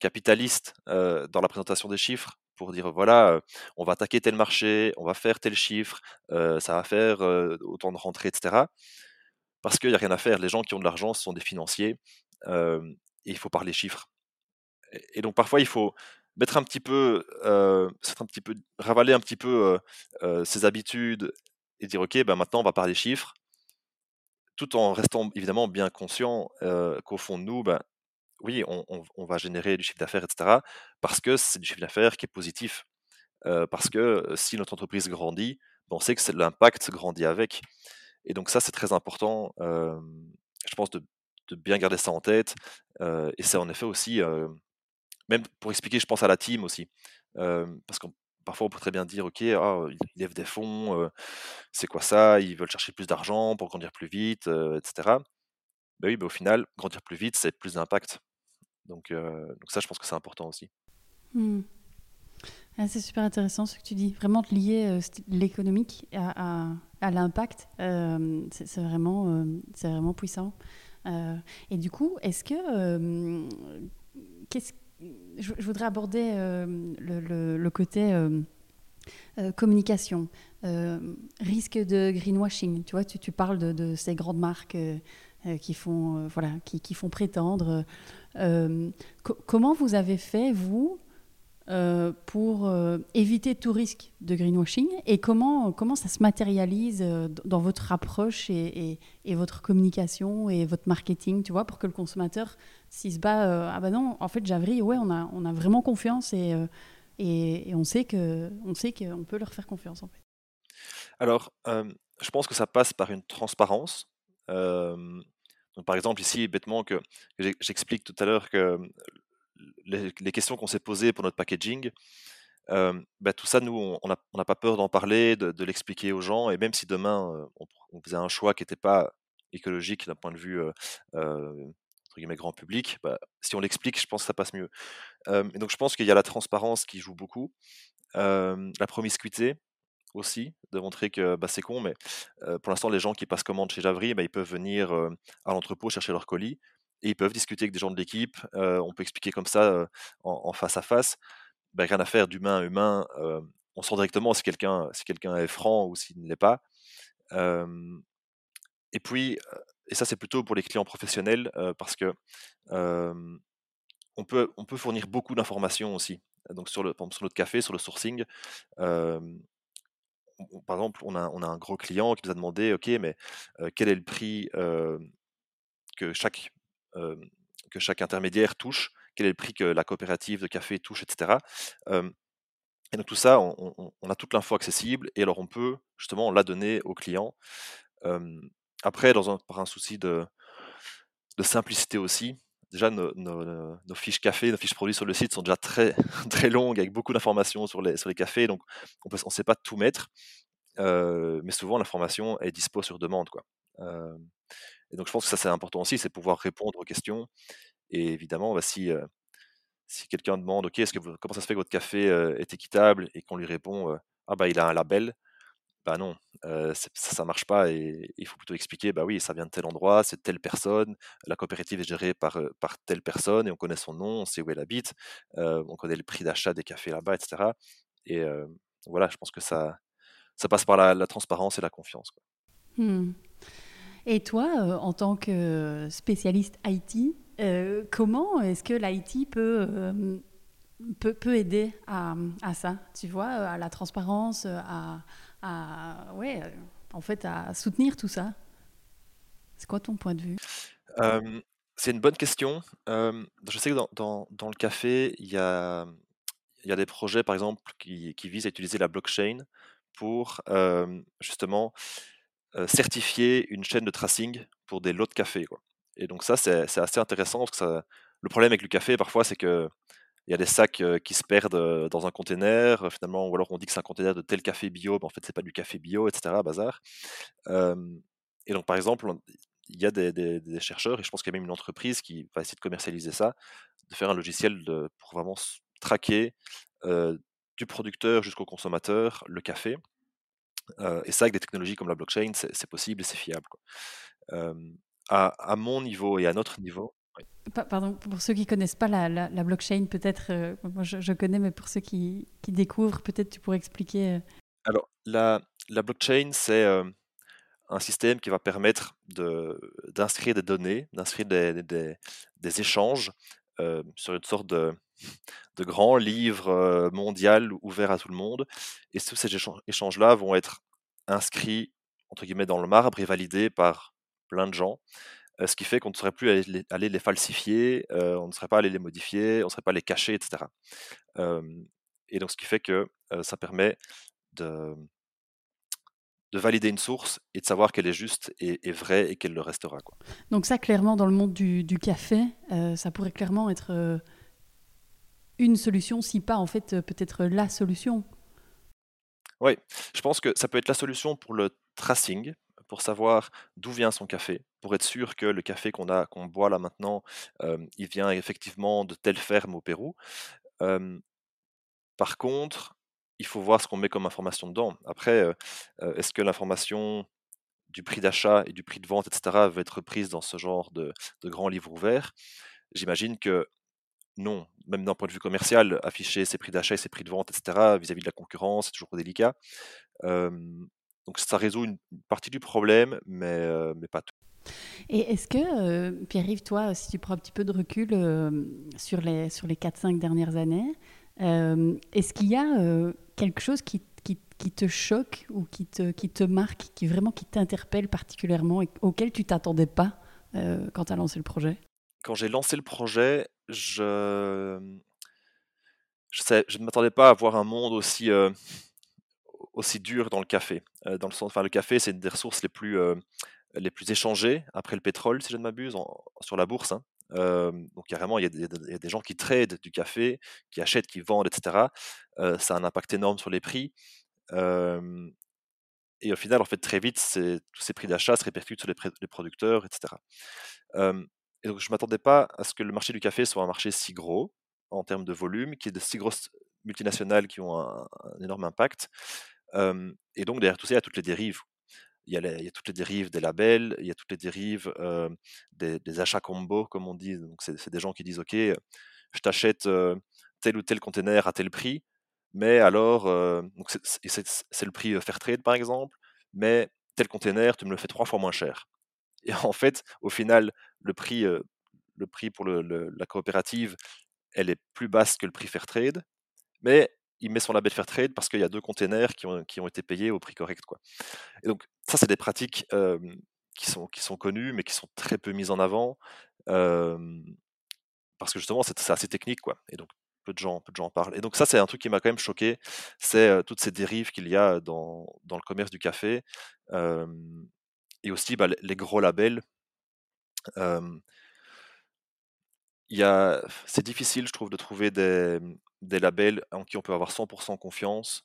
capitaliste dans la présentation des chiffres pour dire, voilà, on va attaquer tel marché, on va faire tel chiffre, ça va faire autant de rentrées, etc. Parce qu'il n'y a rien à faire. Les gens qui ont de l'argent, ce sont des financiers et il faut parler chiffres. Et, donc parfois il faut mettre un petit peu, euh, un petit peu, ravaler un petit peu ses habitudes et dire ok, ben maintenant on va parler chiffres, tout en restant évidemment bien conscient qu'au fond de nous, ben, oui, on, va générer du chiffre d'affaires, etc. Parce que c'est du chiffre d'affaires qui est positif. parce que si notre entreprise grandit, ben, on sait que l'impact grandit avec. Et donc ça, c'est très important, je pense, de, de bien garder ça en tête. et c'est en effet aussi, même pour expliquer, je pense à la team aussi. parce que parfois on peut très bien dire, ok, ah, ils lèvent des fonds, c'est quoi ça? Ils veulent chercher plus d'argent pour grandir plus vite, etc. Ben oui, mais au final, grandir plus vite, c'est plus d'impact. Donc, donc ça, je pense que c'est important aussi. Mmh. Ah, c'est super intéressant ce que tu dis. Vraiment de lier l'économique à, à, l'impact, c'est vraiment, c'est vraiment puissant. Et du coup, est-ce que. Qu'est-ce, je, voudrais aborder euh, le, côté. communication, risque de greenwashing. Tu vois, tu, parles de, ces grandes marques qui font, voilà, qui, qui, font prétendre. comment vous avez fait vous euh, pour euh, éviter tout risque de greenwashing et comment, comment ça se matérialise euh, dans votre approche et, et, votre communication et votre marketing, tu vois, pour que le consommateur, s'il se bat, ah ben non, en fait, Javry, ouais, on a, on a vraiment confiance et, et, que on sait qu'on peut leur faire confiance, en fait. Alors, je pense que ça passe par une transparence. Par exemple, ici, bêtement, que j'explique tout à l'heure que les, questions qu'on s'est posées pour notre packaging, bah, tout ça, nous, on n'a pas peur d'en parler, de, l'expliquer aux gens. Et même si demain, on, faisait un choix qui n'était pas écologique d'un point de vue entre guillemets, grand public, bah, si on l'explique, je pense que ça passe mieux. et donc, je pense qu'il y a la transparence qui joue beaucoup, la promiscuité aussi, de montrer que bah, c'est con, mais pour l'instant, les gens qui passent commande chez Javry, bah, ils peuvent venir à l'entrepôt chercher leur colis et ils peuvent discuter avec des gens de l'équipe. on peut expliquer comme ça en, face à face. Ben, rien à faire d'humain à humain. on sent directement si quelqu'un si est franc ou s'il ne l'est pas. et puis, et ça c'est plutôt pour les clients professionnels parce que on peut, on peut fournir beaucoup d'informations aussi. Donc sur, le, sur notre café, sur le sourcing, par exemple, on a, on a, un gros client qui nous a demandé, OK, mais quel est le prix que chaque que chaque intermédiaire touche, quel est le prix que la coopérative de café touche, etc. et donc tout ça, on, a toute l'info accessible et alors on peut justement la donner aux clients. après, dans un, par un souci de, simplicité aussi, déjà nos, fiches café, nos fiches produits sur le site sont déjà très, très longues avec beaucoup d'informations sur les, sur les cafés, donc on ne sait pas tout mettre, mais souvent l'information est dispo sur demande. Quoi. Et donc je pense que ça c'est important aussi, c'est pouvoir répondre aux questions. Et évidemment, bah, si, quelqu'un demande, ok, comment ça se fait que votre café est équitable et qu'on lui répond, ah bah il a un label, bah non, ça, ne marche pas et il faut plutôt expliquer, bah oui, ça vient de tel endroit, c'est telle personne, la coopérative est gérée par, telle personne et on connaît son nom, on sait où elle habite, on connaît le prix d'achat des cafés là-bas, etc. Et voilà, je pense que ça, passe par la, transparence et la confiance. Mmh. Et toi, euh, en tant que spécialiste IT, euh, comment est-ce que l'IT peut euh, peut, peut aider à, à, ça, tu vois, à la transparence, à, à ouais, en fait, à soutenir tout ça? C'est quoi ton point de vue? C'est une bonne question. je sais que dans, dans, dans le café, il y a, y a des projets, par exemple, qui visent à utiliser la blockchain pour justement certifier une chaîne de tracing pour des lots de café. Quoi. Et donc ça, c'est assez intéressant parce que le problème avec le café, parfois, c'est que il y a des sacs qui se perdent dans un container, finalement, ou alors on dit que c'est un container de tel café bio, mais en fait, c'est pas du café bio, etc. Bazar. et donc, par exemple, il y a des, chercheurs, et je pense qu'il y a même une entreprise qui va essayer de commercialiser ça, de faire un logiciel de, pour vraiment traquer du producteur jusqu'au consommateur le café. Et ça, avec des technologies comme la blockchain, c'est possible et c'est fiable. à, mon niveau et à notre niveau, Pardon, pour ceux qui connaissent pas la, blockchain, peut-être, euh, moi je, connais, mais pour ceux qui, découvrent, peut-être tu pourrais expliquer. Alors, la, blockchain, c'est un système qui va permettre d'inscrire des données, d'inscrire des, des, échanges sur une sorte de, de grand livre mondial ouvert à tout le monde. Et tous ces échanges-là vont être inscrits, entre guillemets, dans le marbre et validés par plein de gens ce qui fait qu'on ne serait plus aller les, falsifier, on ne serait pas allé les modifier, on ne serait pas les cacher, etc. et donc ce qui fait que ça permet de, de valider une source et de savoir qu'elle est juste et, vraie et qu'elle le restera. Quoi. Donc ça, clairement, dans le monde du, café, ça pourrait clairement être une solution, si pas en fait peut-être la solution. Oui, je pense que ça peut être la solution pour le tracing, pour savoir d'où vient son café, pour être sûr que le café qu'on a, qu'on boit là maintenant, il vient effectivement de telle ferme au Pérou. par contre, il faut voir ce qu'on met comme information dedans. Après, est-ce que l'information du prix d'achat et du prix de vente, etc., va être prise dans ce genre de, de grand livre ouvert J'imagine que non, même d'un point de vue commercial, afficher ses prix d'achat et ses prix de vente, etc., vis-à-vis de la concurrence, c'est toujours délicat. Donc ça résout une partie du problème, mais, euh, pas tout. Et est-ce que, euh, Pierre-Yves, toi, si tu prends un petit peu de recul euh, sur les, sur les 4-5 dernières années, est-ce qu'il y a quelque chose qui, qui, qui, te choque ou qui te, qui te marque, qui vraiment qui t'interpelle particulièrement et auquel tu t'attendais pas quand tu as lancé le projet? Quand j'ai lancé le projet, je, je, ne m'attendais pas à voir un monde aussi aussi dur dans le café. Euh, dans le sens, enfin, le café, c'est une des ressources les plus, euh, les plus échangées après le pétrole, si je ne m'abuse, sur la bourse. Hein. Donc carrément, il y, a des, gens qui tradent du café, qui achètent, qui vendent, etc. ça a un impact énorme sur les prix. et au final, en fait, très vite, tous ces prix d'achat se répercutent sur les, producteurs, etc. et donc, je ne m'attendais pas à ce que le marché du café soit un marché si gros en termes de volume, qui est de si grosses multinationales qui ont un énorme impact et donc, derrière tout ça, il y a toutes les dérives. Il y a, toutes les dérives des labels, il y a toutes les dérives des, achats combo, comme on dit. Donc, c'est des gens qui disent Ok, je t'achète tel ou tel container à tel prix, mais alors, c'est le prix Fairtrade par exemple, mais tel container, tu me le fais trois fois moins cher. Et en fait, au final, le prix, le prix pour la coopérative, elle est plus basse que le prix Fairtrade, mais il met son label Fairtrade parce qu'il y a deux containers qui ont, qui ont, été payés au prix correct. Quoi. Et donc, ça, c'est des pratiques qui, sont, qui sont connues, mais qui sont très peu mises en avant, parce que justement, c'est assez technique. Quoi. Et donc, peu de, gens, peu de gens en parlent. Et donc, ça, c'est un truc qui m'a quand même choqué, c'est toutes ces dérives qu'il y a dans, dans, le commerce du café, et aussi bah, les gros labels. c'est difficile, je trouve, de trouver des, des labels en qui on peut avoir 100% confiance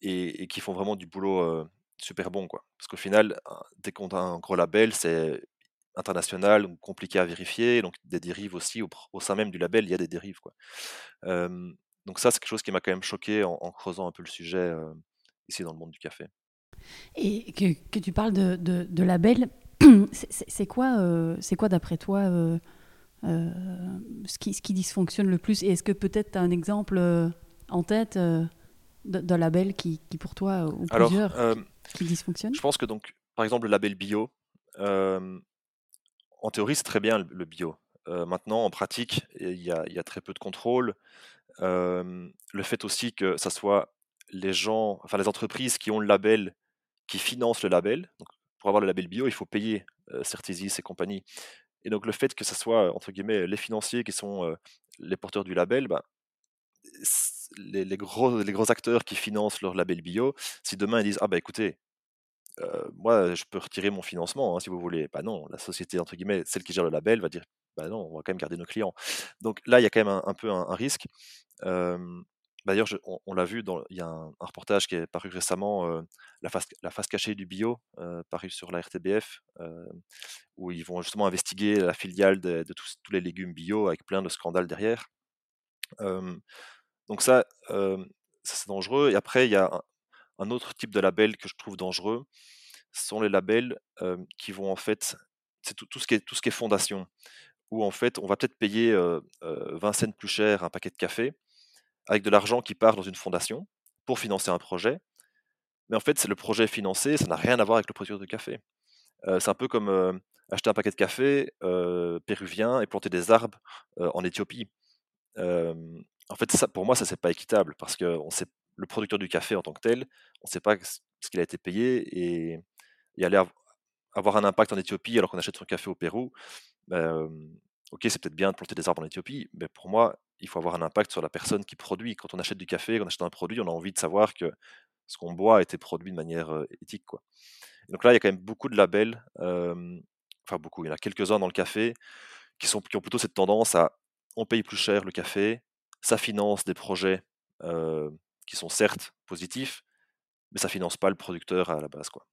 et, qui font vraiment du boulot super bon. Quoi. Parce qu'au final, dès qu'on a un gros label, c'est international, compliqué à vérifier, donc des dérives aussi. Au, sein même du label, il y a des dérives. Quoi. donc ça, c'est quelque chose qui m'a quand même choqué en, creusant un peu le sujet ici dans le monde du café. Et que, tu parles de, de, label, c'est quoi, c'est quoi d'après toi euh, ce, qui, ce qui dysfonctionne le plus Et est-ce que peut-être tu as un exemple euh, en tête euh, d'un label qui, qui, pour toi, ou plusieurs, qui, dysfonctionne? Je pense que donc, par exemple, le label bio, en théorie, c'est très bien le bio. maintenant, en pratique, il y a, il y a très peu de contrôle. le fait aussi que ça soit les gens, enfin les entreprises qui ont le label, qui financent le label. Donc, pour avoir le label bio, il faut payer Certisis et compagnie. Et donc le fait que ce soit, entre guillemets, les financiers qui sont les porteurs du label, bah, les, gros, les gros acteurs qui financent leur label bio, si demain ils disent Ah bah écoutez, moi je peux retirer mon financement hein, si vous voulez, bah non, la société, entre guillemets, celle qui gère le label va dire Bah non, on va quand même garder nos clients. Donc là, il y a quand même un, peu un, risque. D'ailleurs, on, l'a vu, il y a un, reportage qui est paru récemment, la, face, la face cachée du bio, paru sur la RTBF, où ils vont justement investiguer la filiale de, tous, les légumes bio avec plein de scandales derrière. donc ça, c'est dangereux. Et après, il y a un, autre type de label que je trouve dangereux. Ce sont les labels qui vont en fait, c'est tout, ce tout ce qui est fondation, où en fait, on va peut-être payer 20 cents plus cher un paquet de café, avec de l'argent qui part dans une fondation pour financer un projet. Mais en fait, c'est le projet financé, ça n'a rien à voir avec le producteur de café. c'est un peu comme acheter un paquet de café péruvien et planter des arbres en Éthiopie. en fait, pour moi, ça c'est pas équitable parce que le producteur du café en tant que tel, on ne sait pas ce qu'il a été payé et, y aller avoir un impact en Éthiopie alors qu'on achète son café au Pérou. Ok, c'est peut-être bien de planter des arbres en Éthiopie, mais pour moi, il faut avoir un impact sur la personne qui produit. Quand on achète du café, quand on achète un produit, on a envie de savoir que ce qu'on boit a été produit de manière éthique. Quoi. donc là, il y a quand même beaucoup de labels, enfin beaucoup, il y en a quelques-uns dans le café qui, sont, ont plutôt cette tendance à on paye plus cher le café, ça finance des projets qui sont certes positifs, mais ça finance pas le producteur à la base. Quoi.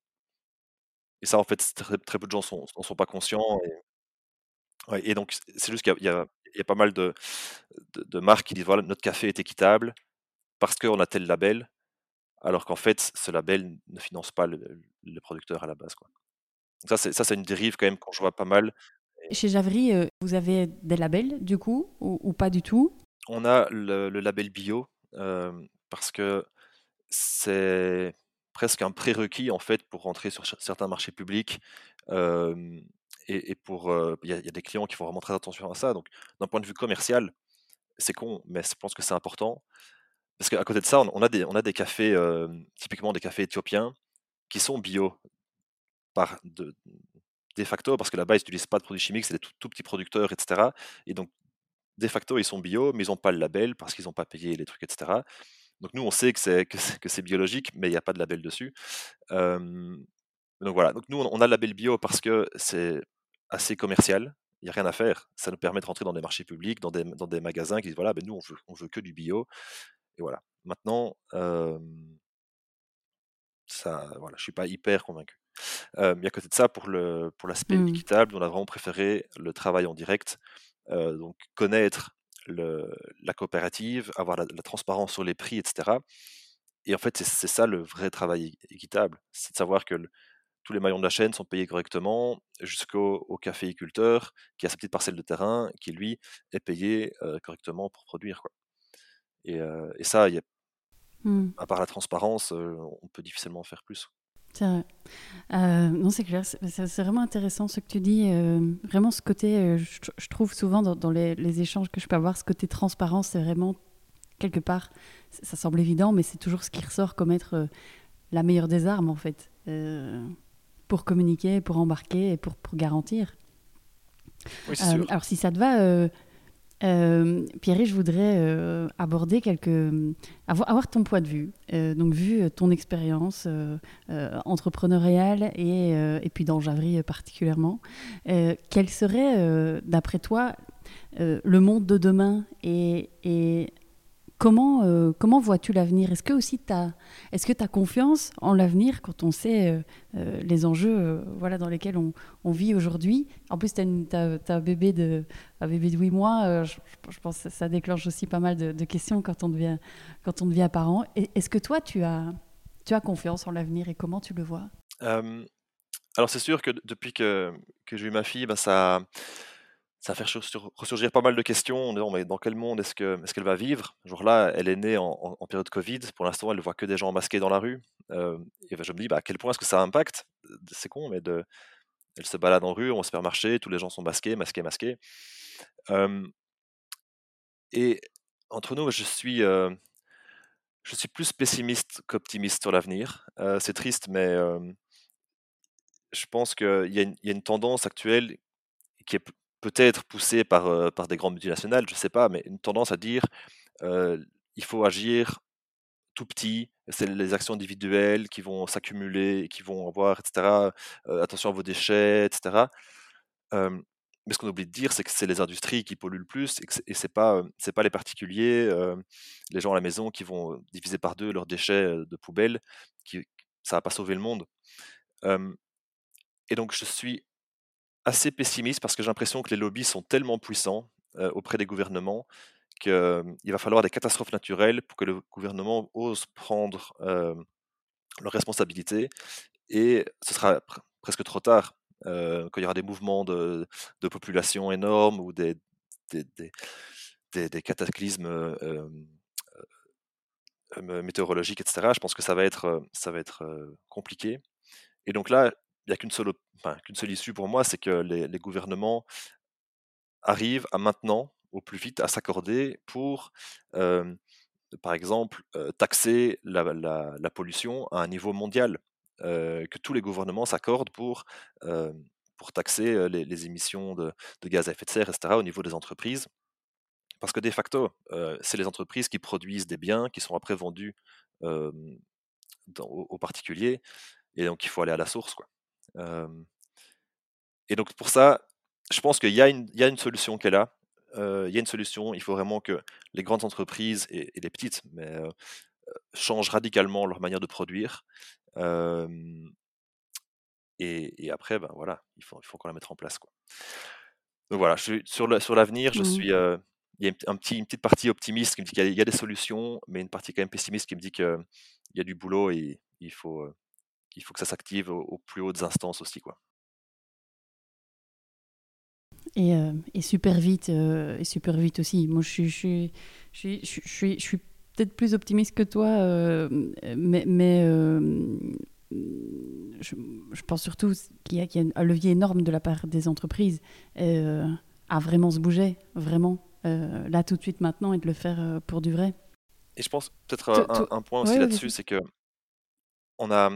Et ça, en fait, très, peu de gens n'en sont, pas conscients. Et donc, c'est juste qu'il y, a il y a pas mal de, de, marques qui disent voilà, notre café est équitable parce qu'on a tel label, alors qu'en fait, ce label ne finance pas le, producteur à la base. Quoi. ça, c'est, ça, c'est une dérive quand même qu'on voit pas mal. Chez Javry, euh, vous avez des labels du coup ou, pas du tout? On a le, label bio euh, parce que c'est presque un prérequis en fait pour rentrer sur certains marchés publics. Euh, et, pour, il y, a des clients qui font vraiment très attention à ça. Donc, d'un point de vue commercial, c'est con, mais je pense que c'est important. Parce qu'à côté de ça, on, a des, on a des cafés, typiquement des cafés éthiopiens, qui sont bio par de, facto, parce que là-bas, ils n'utilisent pas de produits chimiques, c'est des tout, petits producteurs, etc. Et donc, de facto, ils sont bio, mais ils n'ont pas le label parce qu'ils n'ont pas payé les trucs, etc. Donc nous, on sait que c'est, que c'est, biologique, mais il n'y a pas de label dessus. donc voilà, donc nous, on a le label bio parce que c'est assez commercial. Il n'y a rien à faire. Ça nous permet de rentrer dans des marchés publics, dans des, dans des magasins qui disent voilà, ben nous, on veut, on veut que du bio. Et voilà. Maintenant, ça, voilà, je ne suis pas hyper convaincu. Euh, mais à côté de ça, pour, le, pour l'aspect mmh. équitable, on a vraiment préféré le travail en direct. donc, connaître le, la coopérative, avoir la, transparence sur les prix, etc. Et en fait, c'est, c'est ça le vrai travail équitable. C'est de savoir que le, tous les maillons de la chaîne sont payés correctement, jusqu'au au caféiculteur qui a sa petite parcelle de terrain, qui lui est payé correctement pour produire. Quoi. Et, ça, y a, mmh. à part la transparence, on peut difficilement faire plus. C'est vrai. non, c'est clair. C'est vraiment intéressant ce que tu dis. vraiment, ce côté, je, trouve souvent dans, les, les, échanges que je peux avoir, ce côté transparence, c'est vraiment quelque part, ça semble évident, mais c'est toujours ce qui ressort comme être la meilleure des armes, en fait pour communiquer, pour embarquer et pour, pour garantir. Oui, euh, alors si ça te va, euh, euh Pierre, je voudrais euh, aborder quelques, avoir, avoir, ton point de vue. donc vu ton expérience entrepreneuriale et, et, puis dans Javry particulièrement, quel serait, d'après toi, le monde de demain et, et Comment, euh, comment vois-tu l'avenir? Est-ce que aussi as, est-ce que tu as confiance en l'avenir quand on sait euh, euh, les enjeux voilà, dans lesquels on, vit aujourd'hui? En plus, tu as, un, bébé de, un bébé de 8 mois. Je, pense que ça déclenche aussi pas mal de, questions quand on devient, quand on devient parent. Est-ce que toi, tu as, tu as confiance en l'avenir et comment tu le vois? Alors, c'est sûr que depuis que, que j'ai eu ma fille, bah, ça ça fait ressurgir pas mal de questions. mais dans quel monde est-ce qu'elle est qu'elle va vivre? Genre là, elle est née en, période Covid. Pour l'instant, elle ne voit que des gens masqués dans la rue. Et ben, je me dis, bah, à quel point est-ce que ça impacte? C'est con, mais de, elle se balade en rue, au supermarché, tous les gens sont masqués, masqués, masqués. et entre nous, je suis, plus pessimiste qu'optimiste sur l'avenir. c'est triste, mais je pense qu'il y, a une tendance actuelle qui est peut-être poussée par, par des grandes multinationales, je ne sais pas, mais une tendance à dire il faut agir tout petit, c'est les actions individuelles qui vont s'accumuler, qui vont avoir, etc. attention à vos déchets, etc. mais ce qu'on oublie de dire, c'est que c'est les industries qui polluent le plus et, ce n'est pas, pas les particuliers, les gens à la maison qui vont diviser par deux leurs déchets de poubelle, qui, ça va pas sauver le monde. et donc je suis assez pessimiste parce que j'ai l'impression que les lobbies sont tellement puissants auprès des gouvernements qu'il va falloir des catastrophes naturelles pour que le gouvernement ose prendre leurs responsabilités. Et ce sera presque trop tard quand il y aura des mouvements de, population énormes ou des, des, cataclysmes météorologiques, etc. Je pense que ça va être, ça va être compliqué. Et donc là, n'y a qu'une seule, seule issue pour moi, c'est que les, gouvernements arrivent à maintenant au plus vite à s'accorder pour, par exemple, taxer la, pollution à un niveau mondial, que tous les gouvernements s'accordent pour, pour taxer les, émissions de, gaz à effet de serre, etc., au niveau des entreprises. Parce que de facto, c'est les entreprises qui produisent des biens qui sont après vendus aux, particuliers, et donc il faut aller à la source. Quoi. Et donc pour ça, je pense qu'il y, y, a une solution qui est là, il y a une solution. Il faut vraiment que les grandes entreprises et, les petites, mais changent radicalement leur manière de produire. Et, après, ben voilà, il faut, il faut qu'on la mette en place. Quoi. Donc voilà, je suis, sur l'avenir, je mmh. suis. il y a un petit, une petite partie optimiste qui me dit qu'il y, a des solutions, mais une partie quand même pessimiste qui me dit qu'il y a du boulot et il faut, il faut que ça s'active aux, aux, plus hautes instances aussi. Quoi. Et, euh, et, super vite, euh, et super vite aussi. Moi, je suis, je suis, je suis, je suis, je suis peut-être plus optimiste que toi, euh, mais, mais je, je, pense surtout qu'il y, y, a un levier énorme de la part des entreprises à vraiment se bouger, vraiment, là tout de suite maintenant, et de le faire pour du vrai. Et je pense peut-être un, un, point aussi là-dessus, c'est que on a,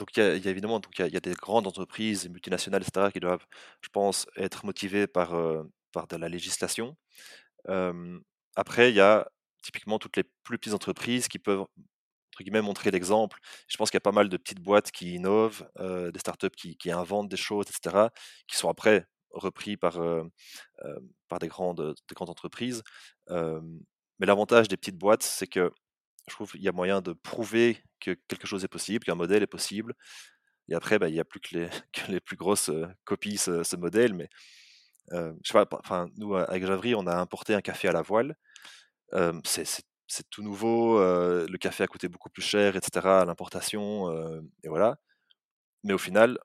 donc il y, a, évidemment donc y, a, des grandes entreprises multinationales, etc., qui doivent, je pense, être motivées par, par de la législation. après, il y a typiquement toutes les plus petites entreprises qui peuvent entre guillemets, montrer l'exemple. Je pense qu'il y a pas mal de petites boîtes qui innovent, des startups qui, qui inventent des choses, etc., qui sont après repris par, par des, grandes, des grandes entreprises. mais l'avantage des petites boîtes, c'est que je trouve qu'il y a moyen de prouver que quelque chose est possible, qu'un modèle est possible. Et après, bah, il n'y a plus que les, plus grosses copies ce, ce, modèle. Mais je sais pas, nous, avec Javry, on a importé un café à la voile. c'est tout nouveau. le café a coûté beaucoup plus cher, etc. à l'importation. et voilà. Mais au final,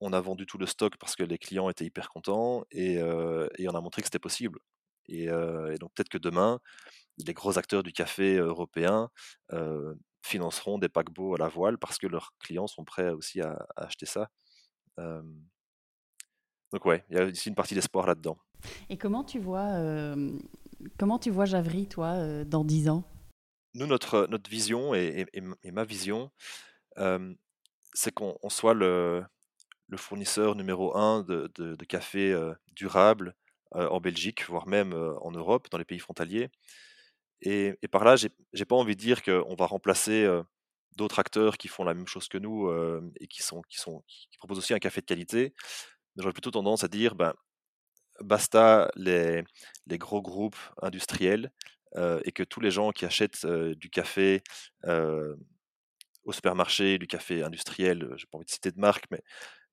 on a vendu tout le stock parce que les clients étaient hyper contents et on a montré que c'était possible. Et, et donc peut-être que demain, les gros acteurs du café européen financeront des paquebots à la voile parce que leurs clients sont prêts aussi à, acheter ça. donc ouais, il y a aussi une partie d'espoir là-dedans. Et comment tu vois, comment tu vois Javry, toi, dans 10 ans? Nous, notre, notre vision et, ma vision, c'est qu'on soit le, le, fournisseur numéro un de, de, de café durable en Belgique, voire même en Europe, dans les pays frontaliers. Et, par là, j'ai pas envie de dire qu'on va remplacer d'autres acteurs qui font la même chose que nous et qui, sont, qui, proposent aussi un café de qualité. J'aurais plutôt tendance à dire, ben, basta les, les gros groupes industriels et que tous les gens qui achètent du café au supermarché, du café industriel, j'ai pas envie de citer de marque, mais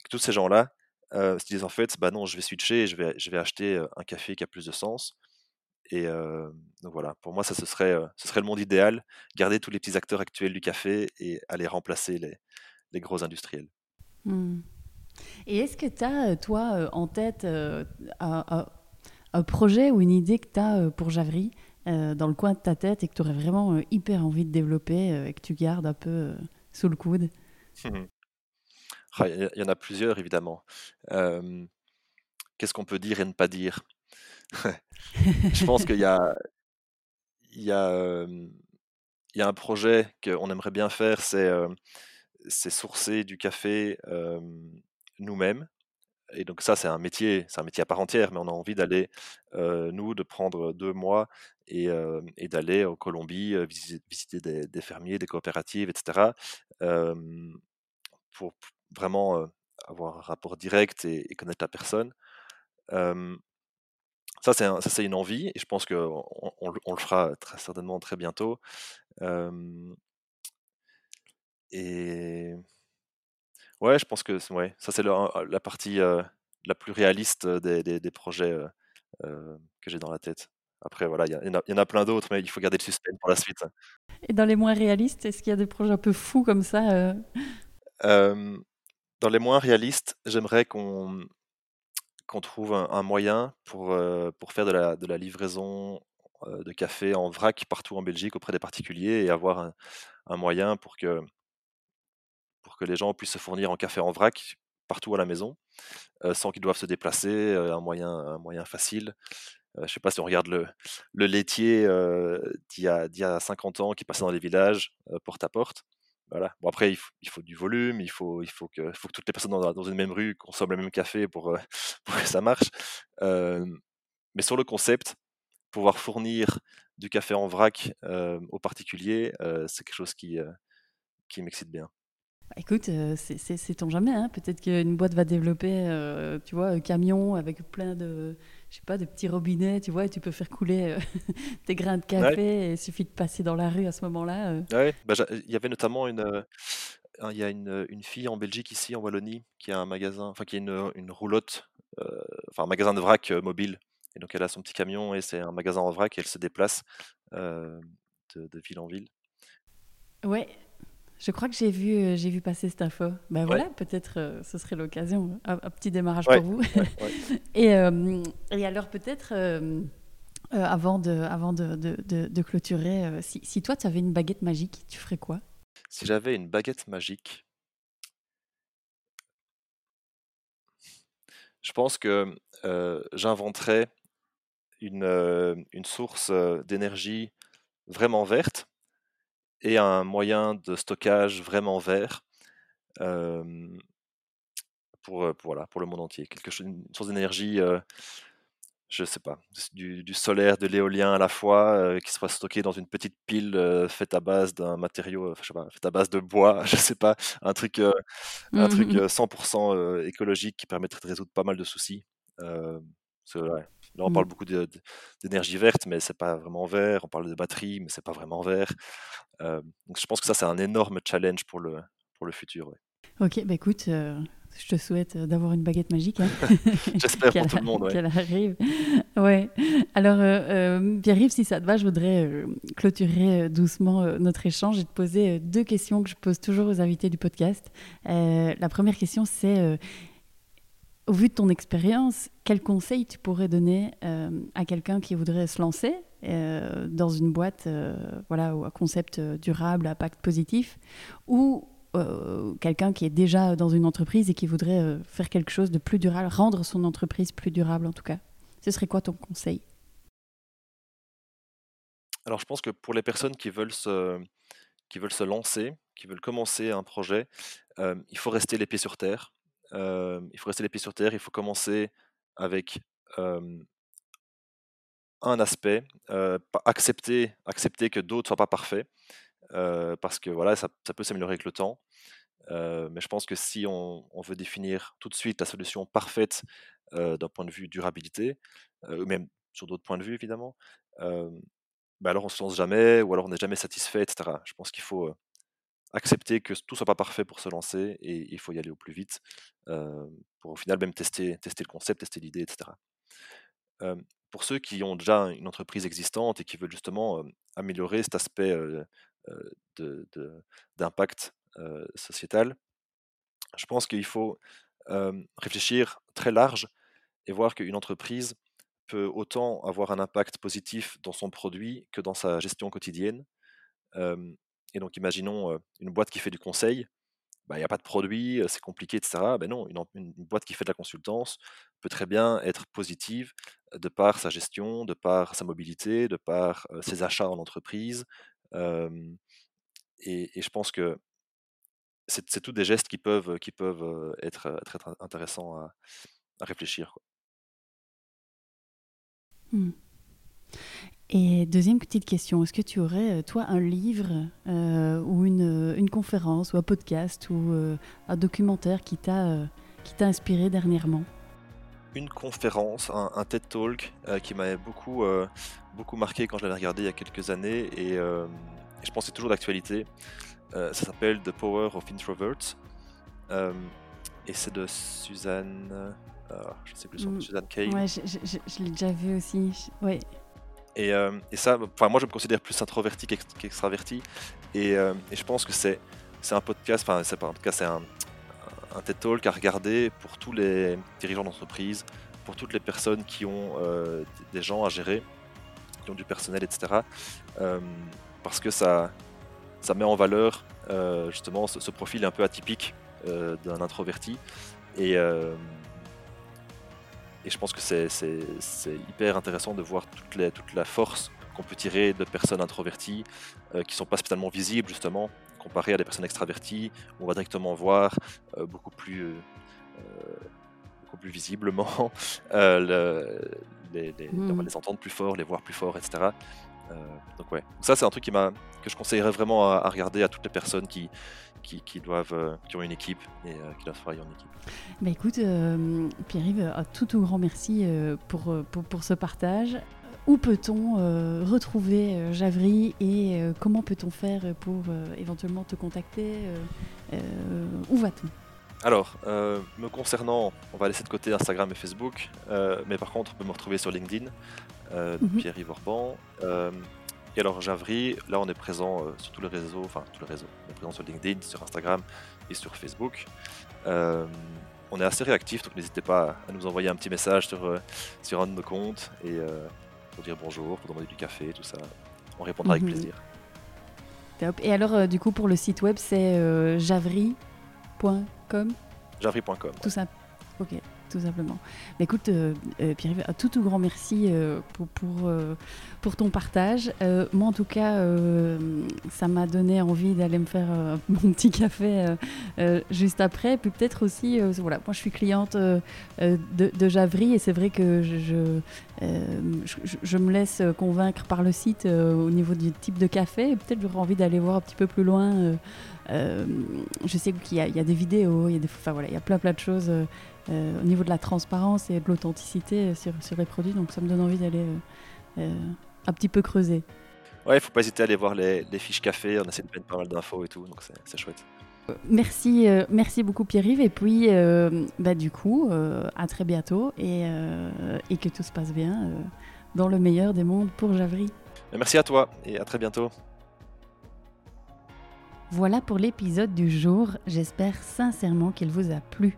que tous ces gens-là se disent en fait, bah non, je vais switcher et je vais, je vais acheter un café qui a plus de sens. Et donc voilà, pour moi, ça ce serait, ce serait le monde idéal, garder tous les petits acteurs actuels du café et aller remplacer les, les gros industriels. Mmh. Et est-ce que tu as, toi, en tête un, un, projet ou une idée que tu as pour Javry dans le coin de ta tête et que tu aurais vraiment hyper envie de développer et que tu gardes un peu sous le coude? Ah, Il y en a plusieurs, évidemment. Qu'est-ce qu'on peut dire et ne pas dire? Je pense qu'il y a, il y a, il y a un projet qu'on aimerait bien faire, c'est c'est sourcer du café nous-mêmes. Et donc ça, c'est un métier, c'est un métier à part entière, mais on a envie d'aller, nous, de prendre deux mois et, et d'aller en Colombie visiter, des, fermiers, des coopératives, etc. pour vraiment avoir un rapport direct et, connaître la personne. ça, c'est une envie et je pense qu'on on, le fera très certainement très bientôt. et ouais, je pense que ouais, ça, c'est la partie la plus réaliste des, des, projets que j'ai dans la tête. Après, voilà, il y, y, en a plein d'autres, mais il faut garder le suspense pour la suite. Et dans les moins réalistes, est-ce qu'il y a des projets un peu fous comme ça dans les moins réalistes, j'aimerais qu'on qu'on trouve un, moyen pour, euh, pour faire de la, livraison euh, de café en vrac partout en Belgique auprès des particuliers et avoir un, moyen pour que, pour que les gens puissent se fournir en café en vrac partout à la maison euh, sans qu'ils doivent se déplacer, un, moyen, facile. je ne sais pas si on regarde le, le laitier d'il y, y a 50 ans qui passait dans les villages porte à porte. Voilà. Bon, après, il faut, du volume, il faut, il faut, que, faut que toutes les personnes dans, une même rue consomment le même café pour, euh, que ça marche. mais sur le concept, pouvoir fournir du café en vrac aux particuliers, c'est quelque chose qui, qui m'excite bien. Bah, écoute, c'est ton jamais. Hein. Peut-être qu'une boîte va développer, tu vois, un camion avec plein de, je sais pas, de petits robinets, tu vois, et tu peux faire couler euh, tes grains de café. Et il suffit de passer dans la rue à ce moment-là. Euh. Ouais, bah, il y avait notamment une, euh, il y a une, une, fille en Belgique ici, en Wallonie, qui a un magasin, enfin qui a une, une roulotte, enfin un magasin de vrac mobile. Et donc elle a son petit camion et c'est un magasin en vrac et elle se déplace de, de ville en ville. Ouais, je crois que j'ai vu, euh, j'ai vu passer cette info. Ben voilà, peut-être euh, ce serait l'occasion, un, petit démarrage pour vous. et, euh, et, alors peut-être, avant, de, avant de, de, de clôturer, si, si, toi tu avais une baguette magique, tu ferais quoi? Si j'avais une baguette magique, je pense que j'inventerais une, une source d'énergie vraiment verte et un moyen de stockage vraiment vert pour, voilà, pour le monde entier. Quelque chose, une source d'énergie, je sais pas, du, du solaire, de l'éolien à la fois, qui sera stocké dans une petite pile faite à base d'un matériau, je sais pas, faite à base de bois, je sais pas, un truc, un truc 100% écologique qui permettrait de résoudre pas mal de soucis. Ouais, Là, on parle mmh. beaucoup d'énergie verte, mais c'est pas vraiment vert. On parle de batterie, mais c'est pas vraiment vert. donc, je pense que ça, c'est un énorme challenge pour le, pour le futur. Ok, bah écoute, je te souhaite d'avoir une baguette magique. Hein. J'espère pour tout le monde. Qu'elle arrive. Ouais. Alors, Pierre-Yves, si ça te va, je voudrais clôturer doucement notre échange et te poser deux questions que je pose toujours aux invités du podcast. la première question, c'est au vu de ton expérience, quel conseil tu pourrais donner euh, à quelqu'un qui voudrait se lancer euh, dans une boîte euh, voilà, à concept durable, à pacte positif, ou quelqu'un qui est déjà dans une entreprise et qui voudrait faire quelque chose de plus durable, rendre son entreprise plus durable en tout cas? Ce serait quoi ton conseil? Alors je pense que pour les personnes qui veulent se, qui veulent se lancer, qui veulent commencer un projet, il faut rester les pieds sur terre il faut rester les pieds sur terre, il faut commencer avec un aspect, accepter, accepter que d'autres ne soient pas parfaits, parce que voilà, ça, peut s'améliorer avec le temps. mais je pense que si on, veut définir tout de suite la solution parfaite d'un point de vue durabilité, même sur d'autres points de vue évidemment, bah alors on se lance jamais, ou alors on n'est jamais satisfait, etc. Je pense qu'il faut accepter que tout soit pas parfait pour se lancer et il faut y aller au plus vite pour au final même tester, tester le concept, tester l'idée, etc. pour ceux qui ont déjà une entreprise existante et qui veulent justement améliorer cet aspect d'impact sociétal, je pense qu'il faut réfléchir très large et voir qu'une entreprise peut autant avoir un impact positif dans son produit que dans sa gestion quotidienne. Et donc, imaginons une boîte qui fait du conseil, bah, il n'y a pas de produit, c'est compliqué, etc. Ben non, une, boîte qui fait de la consultance peut très bien être positive de par sa gestion, de par sa mobilité, de par ses achats en entreprise. Et, je pense que c'est tous des gestes qui peuvent, être, intéressants à, réfléchir. Mmh. Et deuxième petite question, est-ce que tu aurais, toi, un livre ou une, une, conférence ou un podcast ou un documentaire qui t'a inspiré dernièrement? Une conférence, un, TED Talk euh, qui m'avait beaucoup, euh, beaucoup marqué quand je l'avais regardé il y a quelques années et, euh, je pense que c'est toujours d'actualité. ça s'appelle The Power of Introverts et c'est de Suzanne. je ne sais plus son nom, mm. Suzanne Kay. Ouais, je, l'ai déjà vu aussi. Ouais. Et, et ça, enfin moi je me considère plus introverti qu'extraverti et, et, je pense que c'est un podcast, enfin c'est pas tout cas c'est un, un TED Talk à regarder pour tous les dirigeants d'entreprise, pour toutes les personnes qui ont euh, des gens à gérer, qui ont du personnel, etc. Euh, parce que ça, ça met en valeur euh, justement ce, profil un peu atypique d'un introverti. Et, et je pense que c'est hyper intéressant de voir toute, les, toute la force qu'on peut tirer de personnes introverties qui ne sont pas spécialement visibles justement comparé à des personnes extraverties, où on va directement voir euh, beaucoup plus euh, euh, beaucoup plus visiblement, le, les, on va hmm. les entendre plus fort, les voir plus fort, etc. donc ouais, ça c'est un truc que je conseillerais vraiment à, regarder à toutes les personnes qui qui, doivent qui ont une équipe et qui doivent travailler en équipe. Bah écoute, Pierre-Yves, tout tout grand merci pour, pour, pour ce partage. Où peut-on euh, retrouver euh, Javry et euh, comment peut-on faire pour éventuellement te contacter Où va-t-on? Alors, me concernant, on va laisser de côté Instagram et Facebook, mais par contre, on peut me retrouver sur LinkedIn, mhm. Pierre-Yves et alors, Javry, là, on est présent sur tous les réseaux, enfin, tous les réseaux. On est présent sur LinkedIn, sur Instagram et sur Facebook. on est assez réactif, donc n'hésitez pas à nous envoyer un petit message sur, sur un de nos comptes et pour dire bonjour, pour demander du café, tout ça. On répondra avec mhm. plaisir. Top. Et alors, euh, du coup, pour le site web, c'est euh, javry.com Javry.com. Tout ça. Ok tout simplement. Mais écoute, euh, euh, Pierre-Yves, un tout, tout grand merci euh, pour, pour, ton partage. moi, en tout cas, ça m'a donné envie d'aller me faire mon petit café juste après. Puis peut-être aussi, voilà, moi je suis cliente de, de Javry et c'est vrai que je, je, me laisse convaincre par le site au niveau du type de café. Peut-être j'aurais envie d'aller voir un petit peu plus loin. je sais qu'il y, a des vidéos, il y a des, enfin, voilà, il y a plein plein de choses au niveau de la transparence et de l'authenticité sur, sur, les produits. Donc ça me donne envie d'aller euh, euh, un petit peu creuser. Ouais, il faut pas hésiter à aller voir les, fiches café. On essaie de mettre pas mal d'infos et tout, donc c'est chouette. Merci, merci beaucoup Pierre-Yves. Et puis, bah, du coup, à très bientôt et, et, que tout se passe bien dans le meilleur des mondes pour Javry. Merci à toi et à très bientôt. Voilà pour l'épisode du jour. J'espère sincèrement qu'il vous a plu.